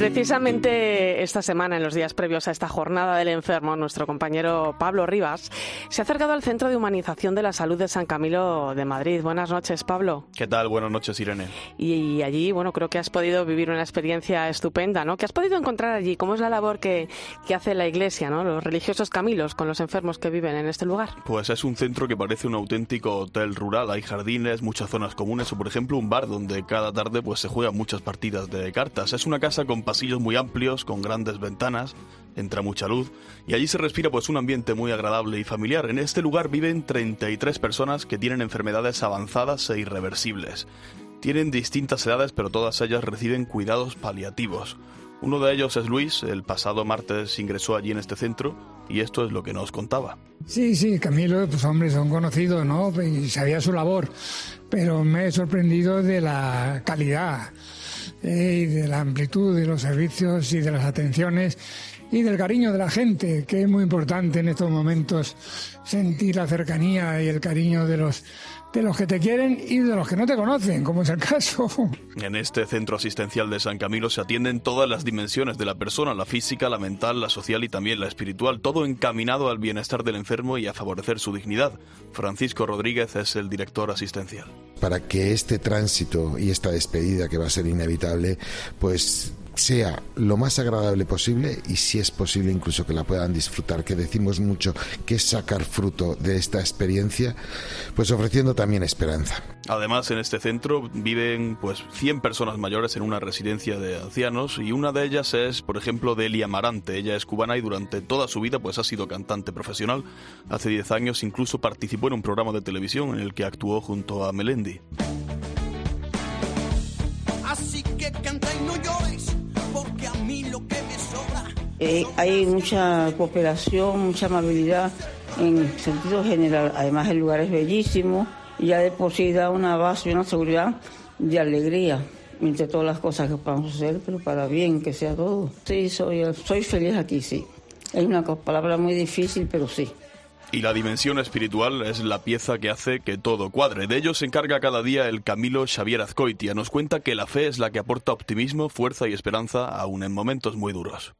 Precisamente esta semana, en los días previos a esta jornada del enfermo, nuestro compañero Pablo Rivas se ha acercado al Centro de Humanización de la Salud de San Camilo de Madrid. Buenas noches, Pablo. ¿Qué tal? Buenas noches, Irene. Y allí, bueno, creo que has podido vivir una experiencia estupenda, ¿no? ¿Qué has podido encontrar allí? ¿Cómo es la labor que, que hace la Iglesia, ¿no? Los religiosos Camilos con los enfermos que viven en este lugar. Pues es un centro que parece un auténtico hotel rural. Hay jardines, muchas zonas comunes o, por ejemplo, un bar donde cada tarde pues se juegan muchas partidas de cartas. Es una casa con pasillos muy amplios, con grandes ventanas, entra mucha luz y allí se respira pues un ambiente muy agradable y familiar. En este lugar viven 33 personas que tienen enfermedades avanzadas e irreversibles. Tienen distintas edades pero todas ellas reciben cuidados paliativos. Uno de ellos es Luis, el pasado martes ingresó allí en este centro y esto es lo que nos contaba. Sí, sí, Camilo, pues hombre, son conocidos, ¿no? Y sabía su labor, pero me he sorprendido de la calidad y de la amplitud de los servicios y de las atenciones y del cariño de la gente, que es muy importante en estos momentos sentir la cercanía y el cariño de los de los que te quieren y de los que no te conocen, como es el caso. En este centro asistencial de San Camilo se atienden todas las dimensiones de la persona, la física, la mental, la social y también la espiritual, todo encaminado al bienestar del enfermo y a favorecer su dignidad. Francisco Rodríguez es el director asistencial. Para que este tránsito y esta despedida que va a ser inevitable, pues sea lo más agradable posible y si es posible incluso que la puedan disfrutar, que decimos mucho que es sacar fruto de esta experiencia, pues ofreciendo también esperanza. Además, en este centro viven pues 100 personas mayores en una residencia de ancianos y una de ellas es, por ejemplo, Delia Amarante. Ella es cubana y durante toda su vida pues ha sido cantante profesional. Hace 10 años incluso participó en un programa de televisión en el que actuó junto a Melendi. Eh, hay mucha cooperación, mucha amabilidad en sentido general. Además, el lugar es bellísimo y ya de por sí da una base y una seguridad de alegría entre todas las cosas que podamos hacer, pero para bien que sea todo. Sí, soy, feliz aquí, sí. Es una palabra muy difícil, pero sí. Y la dimensión espiritual es la pieza que hace que todo cuadre. De ello se encarga cada día el Camilo Xavier Azcoitia. Nos cuenta que la fe es la que aporta optimismo, fuerza y esperanza aún en momentos muy duros.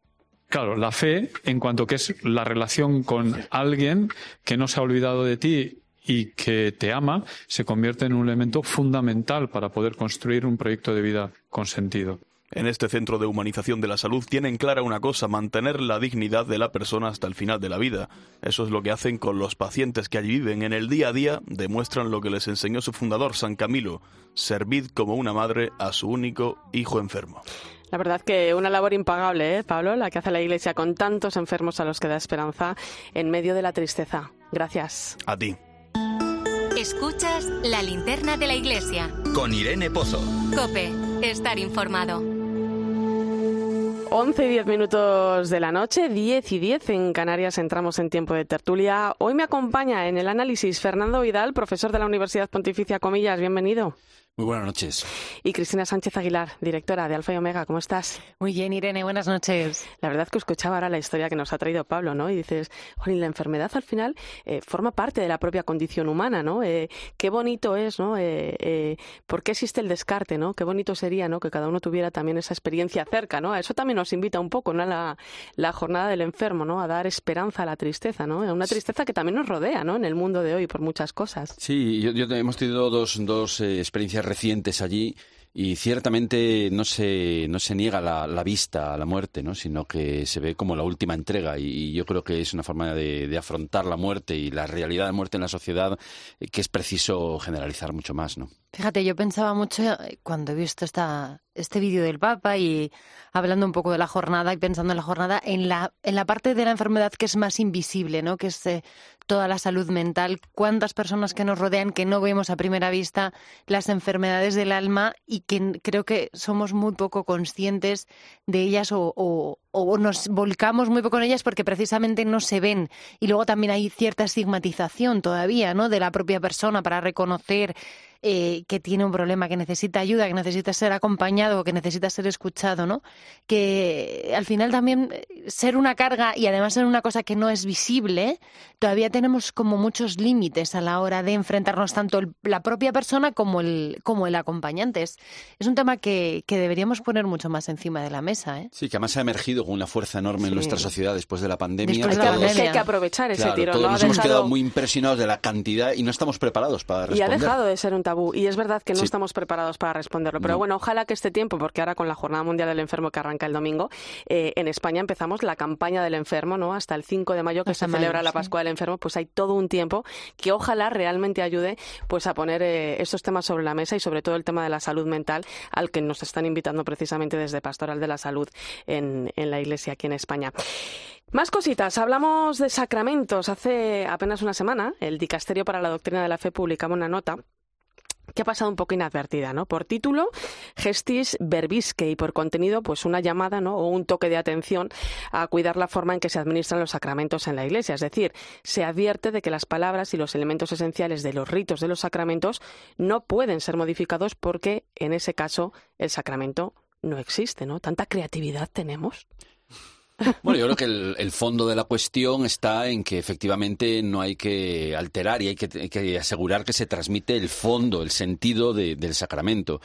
Claro, la fe en cuanto que es la relación con alguien que no se ha olvidado de ti y que te ama, se convierte en un elemento fundamental para poder construir un proyecto de vida con sentido. En este centro de humanización de la salud tienen clara una cosa, mantener la dignidad de la persona hasta el final de la vida. Eso es lo que hacen con los pacientes que allí viven. En el día a día demuestran lo que les enseñó su fundador, San Camilo, servid como una madre a su único hijo enfermo. La verdad que una labor impagable, ¿eh, Pablo? La que hace la Iglesia con tantos enfermos a los que da esperanza en medio de la tristeza. Gracias. A ti. Escuchas la linterna de la Iglesia. Con Irene Pozo. Cope, estar informado. 11 y 10 minutos de la noche, 10 y 10 en Canarias entramos en tiempo de tertulia. Hoy me acompaña en el análisis Fernando Vidal, profesor de la Universidad Pontificia Comillas. Bienvenido. Muy buenas noches. Y Cristina Sánchez Aguilar, directora de Alfa y Omega, ¿cómo estás? Muy bien, Irene, buenas noches. La verdad es que escuchaba ahora la historia que nos ha traído Pablo, ¿no? Y dices, Jolín, la enfermedad al final eh, forma parte de la propia condición humana, ¿no? Eh, qué bonito es, ¿no? Eh, ¿Por qué existe el descarte, ¿no? Qué bonito sería, ¿no? Que cada uno tuviera también esa experiencia cerca, ¿no? A eso también nos invita un poco, ¿no? La, la jornada del enfermo, ¿no? A dar esperanza a la tristeza, ¿no? Una tristeza que también nos rodea, ¿no? En el mundo de hoy por muchas cosas. Sí, yo, hemos tenido dos, dos experiencias recientes allí y ciertamente no se, no se niega la, vista a la muerte, ¿no? sino que se ve como la última entrega y, yo creo que es una forma de, de, afrontar la muerte y la realidad de muerte en la sociedad eh, que es preciso generalizar mucho más. ¿no? Fíjate, yo pensaba mucho eh, cuando he visto esta, este vídeo del Papa y hablando un poco de la jornada y pensando en la jornada, en la, en la parte de la enfermedad que es más invisible, ¿no? que es eh, toda la salud mental, cuántas personas que nos rodean que no vemos a primera vista las enfermedades del alma y que creo que somos muy poco conscientes de ellas o, o, o nos volcamos muy poco en ellas porque precisamente no se ven. Y luego también hay cierta estigmatización todavía, ¿no? De la propia persona para reconocer eh, que tiene un problema, que necesita ayuda, que necesita ser acompañado, que necesita ser escuchado, ¿no? Que al final también eh, ser una carga y además ser una cosa que no es visible, todavía tenemos como muchos límites a la hora de enfrentarnos tanto la propia persona como el, como el acompañante. Es, un tema que, que, deberíamos poner mucho más encima de la mesa, ¿eh? Sí, que además ha emergido con una fuerza enorme en nuestra sociedad después de la pandemia. Después de la pandemia. hay que aprovechar ese tiro. Todos nos hemos quedado muy impresionados de la cantidad y no estamos preparados para responder. Y ha dejado de ser un y es verdad que no estamos preparados para responderlo. Pero bueno, ojalá que este tiempo, porque ahora con la Jornada Mundial del Enfermo que arranca el domingo, eh, en España empezamos la campaña del enfermo, ¿no? Hasta el 5 de mayo que se celebra la Pascua del Enfermo, pues hay todo un tiempo que ojalá realmente ayude pues a poner eh, estos temas sobre la mesa y sobre todo el tema de la salud mental al que nos están invitando precisamente desde Pastoral de la Salud en, en la Iglesia aquí en España. Más cositas. Hablamos de sacramentos. Hace apenas una semana, el Dicasterio para la Doctrina de la Fe publicaba una nota que ha pasado un poco inadvertida, ¿no? Por título, Gestis Verbisque y por contenido, pues una llamada, ¿no? O un toque de atención a cuidar la forma en que se administran los sacramentos en la Iglesia. Es decir, se advierte de que las palabras y los elementos esenciales de los ritos de los sacramentos no pueden ser modificados porque, en ese caso, el sacramento no existe, ¿no? Tanta creatividad tenemos. Bueno, yo creo que el, fondo de la cuestión está en que efectivamente no hay que alterar y hay que, asegurar que se transmite el fondo, el sentido del sacramento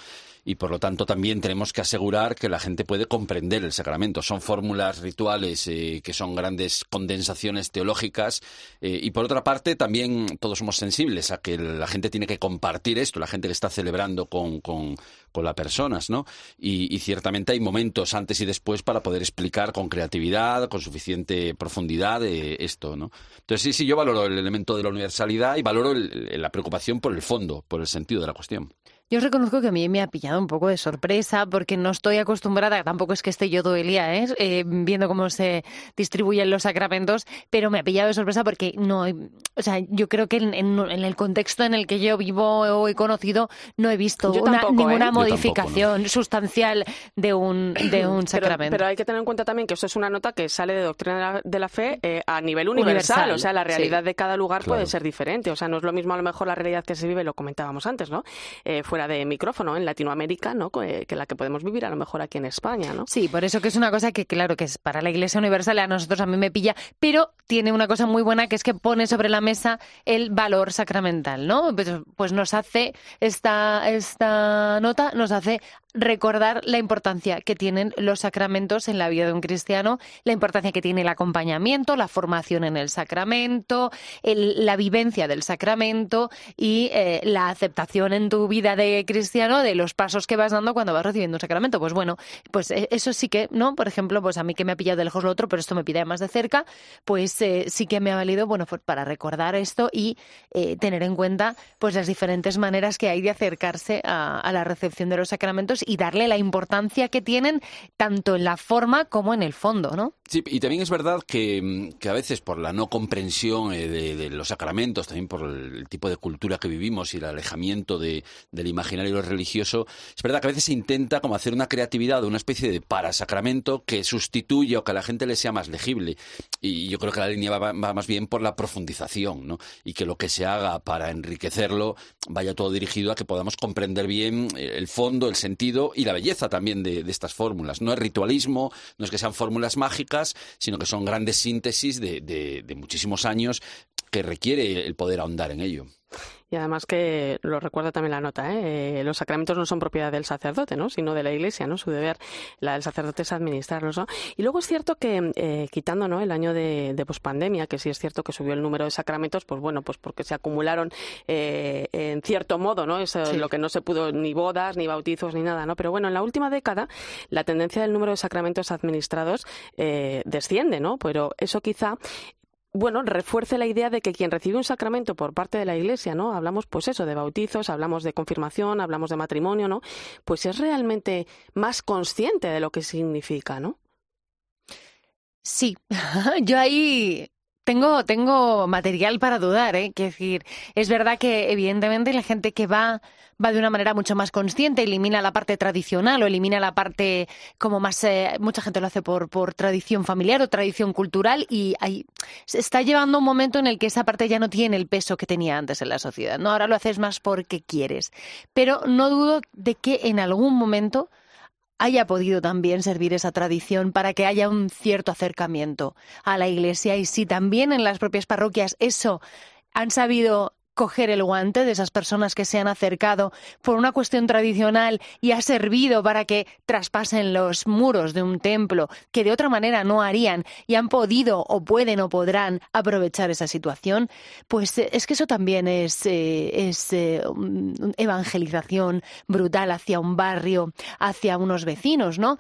y por lo tanto también tenemos que asegurar que la gente puede comprender el sacramento. Son fórmulas rituales eh, que son grandes condensaciones teológicas eh, y por otra parte también todos somos sensibles a que la gente tiene que compartir esto, la gente que está celebrando con, con, con las personas, ¿no? Y, ciertamente hay momentos antes y después para poder explicar con creatividad, con suficiente profundidad eh, esto, ¿no? Entonces sí, sí, yo valoro el elemento de la universalidad y valoro la preocupación por el fondo, por el sentido de la cuestión. Yo reconozco que a mí me ha pillado un poco de sorpresa porque no estoy acostumbrada, tampoco es que esté yo todo el día ¿eh? Eh, viendo cómo se distribuyen los sacramentos, pero me ha pillado de sorpresa porque no, o sea, yo creo que en, el contexto en el que yo vivo o he conocido no he visto ninguna ¿eh? modificación sustancial de un, de un sacramento. Pero, hay que tener en cuenta también que eso es una nota que sale de doctrina de la, fe a nivel universal, o sea, la realidad de cada lugar puede ser diferente, o sea, no es lo mismo a lo mejor la realidad que se vive, lo comentábamos antes, ¿no? Fuera de micrófono en Latinoamérica, ¿no? Que la que podemos vivir a lo mejor aquí en España, ¿no? Sí, por eso que es una cosa que claro que es para la Iglesia Universal a nosotros a mí me pilla, pero tiene una cosa muy buena que es que pone sobre la mesa el valor sacramental, ¿no? Pues, pues nos hace esta esta nota nos hace recordar la importancia que tienen los sacramentos en la vida de un cristiano, la importancia que tiene el acompañamiento, la formación en el sacramento, la vivencia del sacramento y eh, la aceptación en tu vida de cristiano de los pasos que vas dando cuando vas recibiendo un sacramento. Pues bueno, pues eh, eso sí que, ¿no? Por ejemplo, pues a mí que me ha pillado de lejos lo otro, pero esto me pide más de cerca, pues eh, sí que me ha valido, bueno, pues para recordar esto y eh, tener en cuenta pues las diferentes maneras que hay de acercarse a, a la recepción de los sacramentos y darle la importancia que tienen tanto en la forma como en el fondo, ¿no? Y también es verdad que, mm, que a veces por la no comprensión eh, de, los sacramentos, también por el tipo de cultura que vivimos y el alejamiento de, del imaginario religioso, es verdad que a veces se intenta como hacer una creatividad una especie de parasacramento que sustituya o que a la gente le sea más legible. Y yo creo que la línea va, va más bien por la profundización, ¿no? Y que lo que se haga para enriquecerlo vaya todo dirigido a que podamos comprender bien eh, el fondo, el sentido y la belleza también de, de estas fórmulas. No es ritualismo, no es que sean fórmulas mágicas, sino que son grandes síntesis de, de, muchísimos años que requiere el poder ahondar en ello. Y además que lo recuerda también la nota, ¿eh? los sacramentos no son propiedad del sacerdote, ¿no? sino de la Iglesia, ¿no? Su deber, la del sacerdote es administrarlos, ¿no? Y luego es cierto que, eh, quitando ¿no? el año de, de pospandemia, que sí es cierto que subió el número de sacramentos, pues bueno, pues porque se acumularon eh, en cierto modo, ¿no? Eso Sí. lo que no se pudo, ni bodas, ni bautizos, ni nada, ¿no? Pero bueno, en la última década, la tendencia del número de sacramentos administrados eh, desciende, ¿no? Pero eso quizá bueno, refuerce la idea de que quien recibe un sacramento por parte de la Iglesia, ¿no? Hablamos, pues eso, de bautizos, hablamos de confirmación, hablamos de matrimonio, ¿no? Pues es realmente más consciente de lo que significa, ¿no? Sí, yo ahí tengo, tengo material para dudar, ¿eh? Quiero decir, es verdad que evidentemente la gente que va va de una manera mucho más consciente, elimina la parte tradicional o elimina la parte como más, eh, mucha gente lo hace por, por tradición familiar o tradición cultural y ahí se está llevando un momento en el que esa parte ya no tiene el peso que tenía antes en la sociedad, ¿no? Ahora lo haces más porque quieres. Pero no dudo de que en algún momento haya podido también servir esa tradición para que haya un cierto acercamiento a la Iglesia y si también en las propias parroquias eso han sabido coger el guante de esas personas que se han acercado por una cuestión tradicional y ha servido para que traspasen los muros de un templo que de otra manera no harían y han podido o pueden o podrán aprovechar esa situación, pues eh, es que eso también es, eh, eh, evangelización brutal hacia un barrio, hacia unos vecinos, ¿no?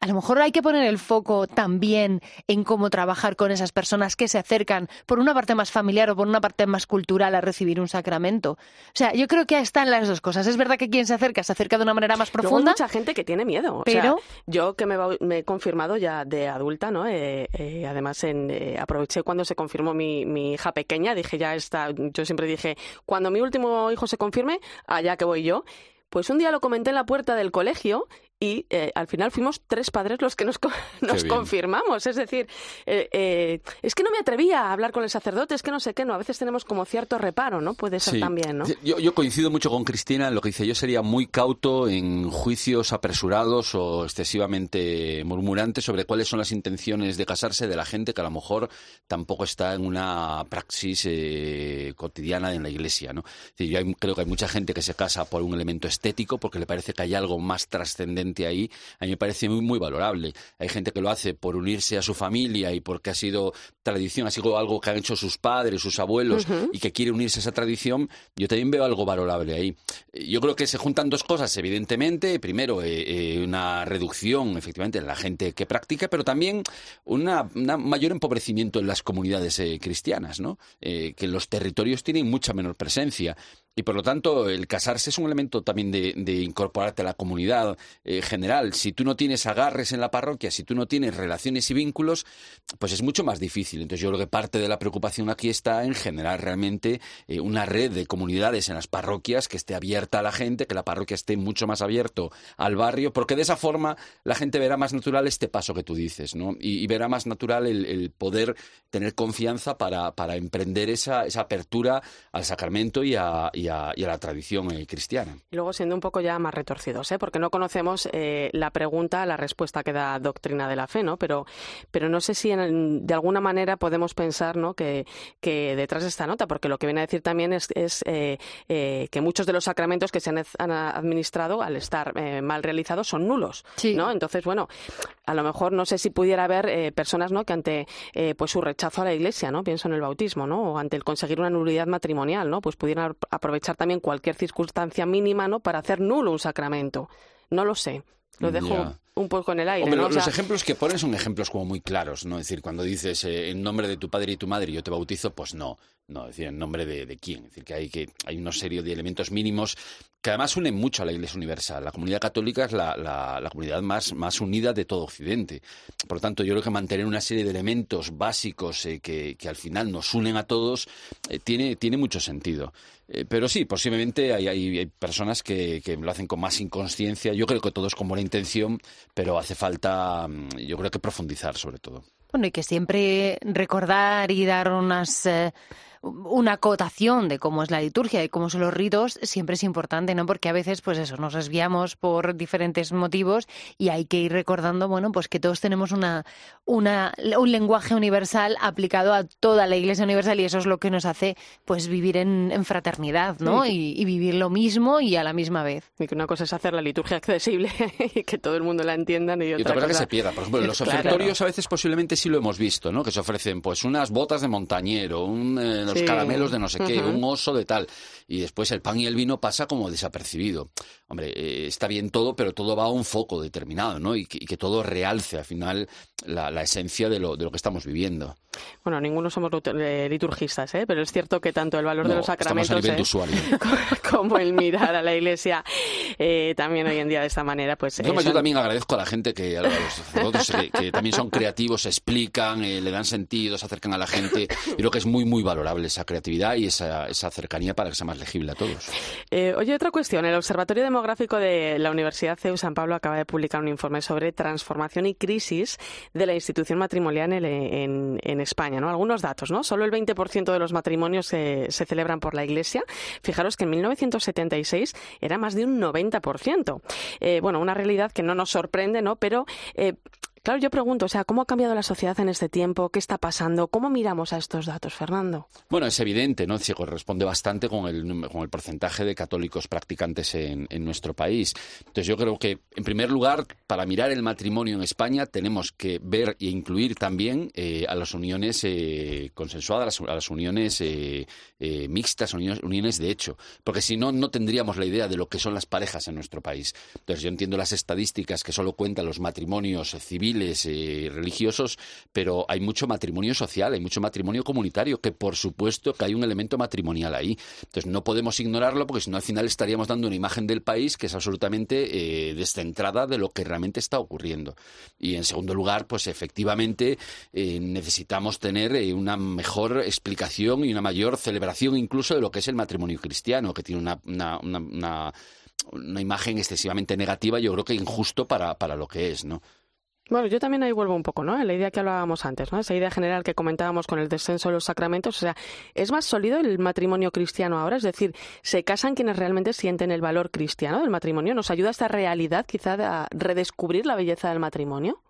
A lo mejor hay que poner el foco también en cómo trabajar con esas personas que se acercan por una parte más familiar o por una parte más cultural a recibir un sacramento. O sea, yo creo que están las dos cosas. Es verdad que quien se acerca se acerca de una manera más Luego hay profunda. mucha gente que tiene miedo. O sea, Pero- yo que me he confirmado ya de adulta, ¿no? Eh, eh, además, en, eh, aproveché cuando se confirmó mi, mi hija pequeña. Dije, ya está. Yo siempre dije, cuando mi último hijo se confirme, allá que voy yo. Pues un día lo comenté en la puerta del colegio y eh, al final fuimos tres padres los que nos, nos confirmamos. Es decir, eh, eh, es que no me atrevía a hablar con el sacerdote, es que no sé qué, ¿no? A veces tenemos como cierto reparo, ¿no? Puede ser Sí. también, ¿no? Yo, yo coincido mucho con Cristina en lo que dice. Yo sería muy cauto en juicios apresurados o excesivamente murmurantes sobre cuáles son las intenciones de casarse de la gente que a lo mejor tampoco está en una praxis eh, cotidiana en la iglesia. ¿no? Yo hay- creo que hay mucha gente que se casa por un elemento estético porque le parece que hay algo más trascendente ahí. A mí me parece muy, muy valorable. Hay gente que lo hace por unirse a su familia y porque ha sido tradición, ha sido algo que han hecho sus padres, sus abuelos y que quiere unirse a esa tradición, yo también veo algo valorable ahí. Yo creo que se juntan dos cosas, evidentemente. Primero, eh, eh, una reducción, efectivamente, en la gente que practica, pero también una, una mayor empobrecimiento en las comunidades eh, cristianas, ¿no? Que en los territorios tienen mucha menor presencia. Y por lo tanto, el casarse es un elemento también de, incorporarte a la comunidad eh, general. Si tú no tienes agarres en la parroquia, si tú no tienes relaciones y vínculos, pues es mucho más difícil. Entonces yo creo que parte de la preocupación aquí está en generar realmente eh, una red de comunidades en las parroquias que esté abierta a la gente, que la parroquia esté mucho más abierto al barrio, porque de esa forma la gente verá más natural este paso que tú dices, ¿no? Y, verá más natural el, el poder tener confianza para, para emprender esa, esa apertura al sacramento y a, y a- y a la tradición eh, cristiana. Y luego siendo un poco ya más retorcidos, ¿eh? porque no conocemos eh, la pregunta, la respuesta que da doctrina de la fe, ¿no? Pero, pero no sé si en- de alguna manera podemos pensar, ¿no? Que, que detrás de esta nota, porque lo que viene a decir también es, es, eh, eh, que muchos de los sacramentos que se han, han administrado, al estar eh, mal realizados, son nulos, ¿no? Entonces, bueno, a lo mejor no sé si pudiera haber eh, personas, ¿no? Que ante eh, pues su rechazo a la Iglesia, ¿no? Pienso en el bautismo, ¿no? O ante el conseguir una nulidad matrimonial, ¿no? Pues pudieran aprovechar aprovechar también cualquier circunstancia mínima, ¿no? Para hacer nulo un sacramento. No lo sé. Lo dejo un poco en el aire. Los ejemplos que pones son ejemplos como muy claros, ¿no? Es decir, cuando dices eh, en nombre de tu padre y tu madre yo te bautizo, pues no. No, es decir, en nombre de, de quién. Es decir, que hay, que hay una serie de elementos mínimos que además unen mucho a la Iglesia Universal. La comunidad católica es la, la- comunidad más, más unida de todo Occidente. Por lo tanto, yo creo que mantener una serie de elementos básicos eh, que, que al final nos unen a todos eh, tiene, tiene mucho sentido. Eh, pero sí, posiblemente hay, hay- personas que, que lo hacen con más inconsciencia. Yo creo que todos con buena intención, pero hace falta, mm, yo creo que profundizar sobre todo. Bueno, y que siempre recordar y dar unas una acotación de cómo es la liturgia y cómo son los ritos siempre es importante, ¿no? Porque a veces, pues eso, nos desviamos por diferentes motivos y hay que ir recordando, bueno, pues que todos tenemos una, una, un lenguaje universal aplicado a toda la Iglesia Universal y eso es lo que nos hace, pues, vivir en, en fraternidad, ¿no? Sí. Y, y vivir lo mismo y a la misma vez. y que una cosa es hacer la liturgia accesible y que todo el mundo la entienda y Y otra, otra cosa que se pierda. Por ejemplo, en los Claro. ofertorios a veces posiblemente sí lo hemos visto, ¿no? Que se ofrecen pues unas botas de montañero, un, eh, los Sí. caramelos de no sé qué, un oso de tal. Y después el pan y el vino pasa como desapercibido. Hombre, eh, está bien todo, pero todo va a un foco determinado, ¿no? Y que, y que todo realce al final la, la esencia de lo, de lo que estamos viviendo. Bueno, ninguno somos eh, liturgistas, ¿eh? pero es cierto que tanto el valor de No, los estamos a sacramentos nivel de ¿eh? como el mirar a la iglesia eh, también hoy en día de esta manera, pues... eh, yo también agradezco a la gente que, a los sacerdotes que, que también son creativos, explican, eh, le dan sentido, se acercan a la gente. Yo creo que es muy, muy valorable esa creatividad y esa, esa cercanía para que sea más legible a todos. Oye, otra cuestión. El Observatorio Demográfico de la Universidad CEU San Pablo acaba de publicar un informe sobre transformación y crisis de la institución matrimonial en, España. ¿no? Algunos datos, ¿no? Solo el 20% de los matrimonios se, se celebran por la Iglesia. Fijaros que en 1976 era más de un 90%. Eh, bueno, una realidad que no nos sorprende, ¿no? Pero... eh, Claro, yo pregunto, o sea, ¿cómo ha cambiado la sociedad en este tiempo? ¿Qué está pasando? ¿Cómo miramos a estos datos, Fernando? Bueno, es evidente, ¿no? Se corresponde bastante con el, con el porcentaje de católicos practicantes en, nuestro país. Entonces, yo creo que, en primer lugar, para mirar el matrimonio en España, tenemos que ver e incluir también eh, a las uniones eh, consensuadas, a las, uniones eh, eh, mixtas, uniones, uniones de hecho. Porque si no, no tendríamos la idea de lo que son las parejas en nuestro país. Entonces, yo entiendo las estadísticas que solo cuentan los matrimonios eh, civiles eh, religiosos, pero hay mucho matrimonio social, hay mucho matrimonio comunitario, que por supuesto que hay un elemento matrimonial ahí. Entonces no podemos ignorarlo porque si no al final estaríamos dando una imagen del país que es absolutamente eh, descentrada de lo que realmente está ocurriendo. Y en segundo lugar, pues efectivamente eh, necesitamos tener eh, una mejor explicación y una mayor celebración incluso de lo que es el matrimonio cristiano, que tiene una, una, una, una- una imagen excesivamente negativa, yo creo que injusto para, para lo que es, ¿no? Bueno, yo también ahí vuelvo un poco, ¿no? La idea que hablábamos antes, ¿no? Esa idea general que comentábamos con el descenso de los sacramentos. O sea, ¿es más sólido el matrimonio cristiano ahora? Es decir, ¿se casan quienes realmente sienten el valor cristiano del matrimonio? ¿Nos ayuda esta realidad quizá a redescubrir la belleza del matrimonio?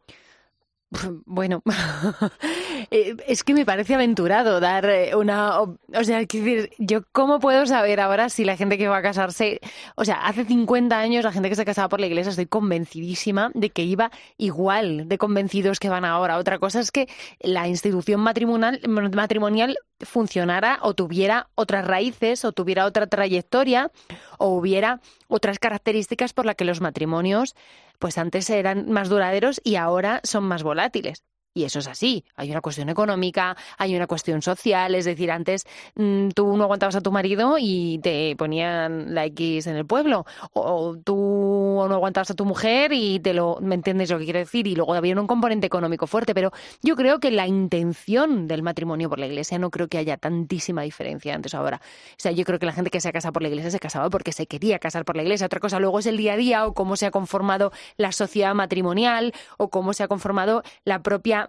Bueno, eh, es que me parece aventurado dar eh, una... O sea, quiero decir, yo cómo puedo saber ahora si la gente que va a casarse... O sea, hace 50 años la gente que se casaba por la iglesia estoy convencidísima de que iba igual de convencidos que van ahora. Otra cosa es que la institución matrimonial, matrimonial funcionara o tuviera otras raíces o tuviera otra trayectoria o hubiera otras características por las que los matrimonios pues antes eran más duraderos y ahora son más volátiles. Y eso es así. Hay una cuestión económica, hay una cuestión social. Es decir, antes mm, tú no aguantabas a tu marido y te ponían la X en el pueblo. O, tú no aguantabas a tu mujer y te lo. ¿Me entiendes lo que quiero decir? Y luego había un componente económico fuerte. Pero yo creo que la intención del matrimonio por la iglesia no creo que haya tantísima diferencia antes o ahora. O sea, yo creo que la gente que se ha casado por la iglesia se casaba porque se quería casar por la iglesia. Otra cosa luego es el día a día o cómo se ha conformado la sociedad matrimonial o cómo se ha conformado la propia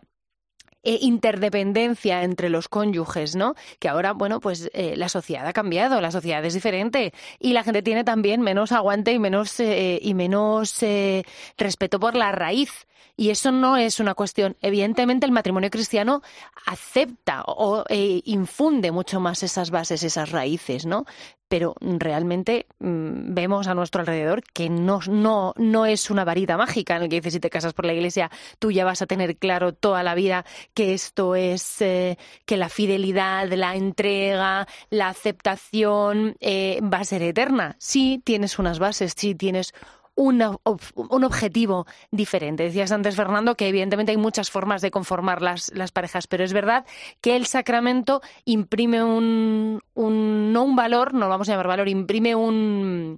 eh, interdependencia entre los cónyuges, ¿no? Que ahora, bueno, pues eh, la sociedad ha cambiado, la sociedad es diferente y la gente tiene también menos aguante y menos eh, y menos eh, respeto por la raíz. Y eso no es una cuestión. Evidentemente, el matrimonio cristiano acepta o eh, infunde mucho más esas bases, esas raíces, ¿no? pero realmente mm, vemos a nuestro alrededor que no, no, no es una varita mágica en el que dices si te casas por la iglesia tú ya vas a tener claro toda la vida que esto es eh, que la fidelidad, la entrega, la aceptación eh, va a ser eterna. Sí tienes unas bases, sí tienes un objetivo diferente. Decías antes, Fernando, que evidentemente hay muchas formas de conformar las, las parejas, pero es verdad que el sacramento imprime un, un, no un valor, no lo vamos a llamar valor, imprime un,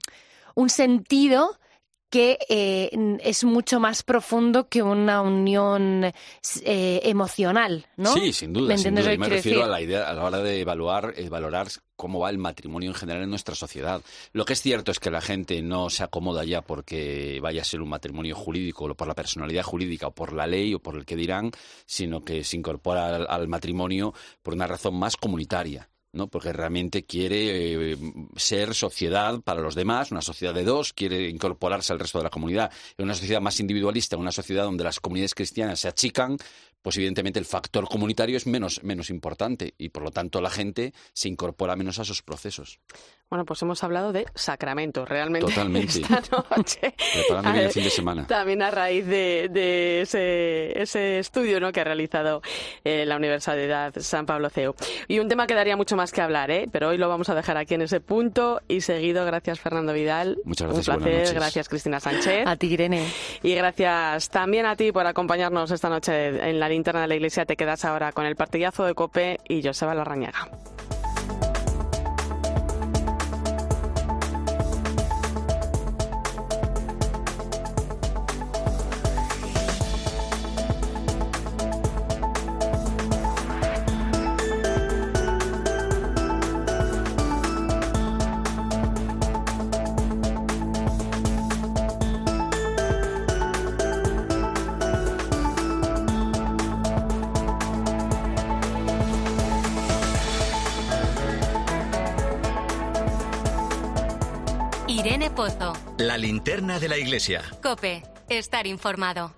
un sentido que eh, es mucho más profundo que una unión eh, emocional, ¿no? Sí, sin duda. sin duda. me refiero a la idea a la hora de evaluar, eh, valorar cómo va el matrimonio en general en nuestra sociedad. Lo que es cierto es que la gente no se acomoda ya porque vaya a ser un matrimonio jurídico, o por la personalidad jurídica, o por la ley, o por el que dirán, sino que se incorpora al matrimonio por una razón más comunitaria. ¿No? porque realmente quiere eh, ser sociedad para los demás, una sociedad de dos, quiere incorporarse al resto de la comunidad. En una sociedad más individualista, una sociedad donde las comunidades cristianas se achican, pues evidentemente el factor comunitario es menos, menos importante y por lo tanto la gente se incorpora menos a esos procesos. Bueno, pues hemos hablado de sacramentos, realmente. Totalmente. Esta noche. Preparando el fin de semana. También a raíz de, ese, ese, estudio ¿no? que ha realizado eh, la Universidad San Pablo CEU. Y un tema que daría mucho más que hablar, ¿eh? pero hoy lo vamos a dejar aquí en ese punto y seguido. Gracias, Fernando Vidal. Muchas gracias. Un placer. Gracias, Cristina Sánchez. A ti, Irene. Y gracias también a ti por acompañarnos esta noche en la linterna de la iglesia. Te quedas ahora con el partidazo de Cope y Joseba Larrañaga. La linterna de la iglesia. Cope, estar informado.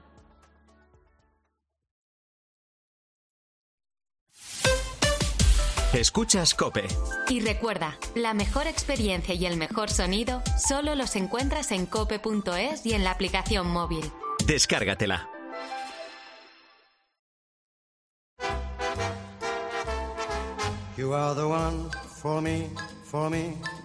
Escuchas Cope. Y recuerda, la mejor experiencia y el mejor sonido solo los encuentras en cope.es y en la aplicación móvil. Descárgatela. You are the one for me, for me.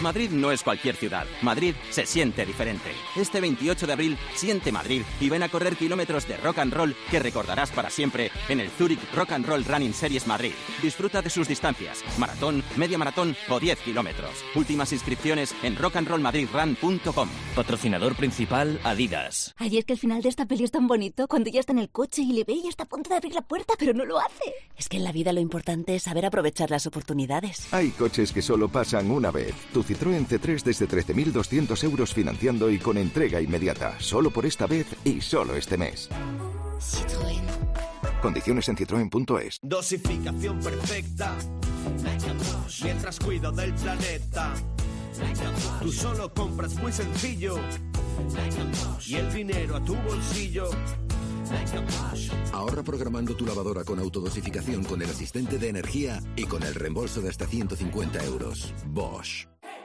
Madrid no es cualquier ciudad. Madrid se siente diferente. Este 28 de abril, siente Madrid y ven a correr kilómetros de rock and roll que recordarás para siempre en el Zurich Rock and Roll Running Series Madrid. Disfruta de sus distancias, maratón, media maratón o 10 kilómetros. Últimas inscripciones en rockandrollmadridrun.com. Patrocinador principal, Adidas. Ayer que el final de esta peli es tan bonito, cuando ya está en el coche y le ve y está a punto de abrir la puerta, pero no lo hace. Es que en la vida lo importante es saber aprovechar las oportunidades. Hay coches que solo pasan una vez. Tu Citroën C3 desde 13.200 euros financiando y con entrega inmediata. Solo por esta vez y solo este mes. Citroën. Condiciones en citroen.es. Dosificación perfecta. Mientras cuido del planeta. Tú solo compras muy sencillo. Y el dinero a tu bolsillo. Ahorra programando tu lavadora con autodosificación con el asistente de energía y con el reembolso de hasta 150 euros. Bosch.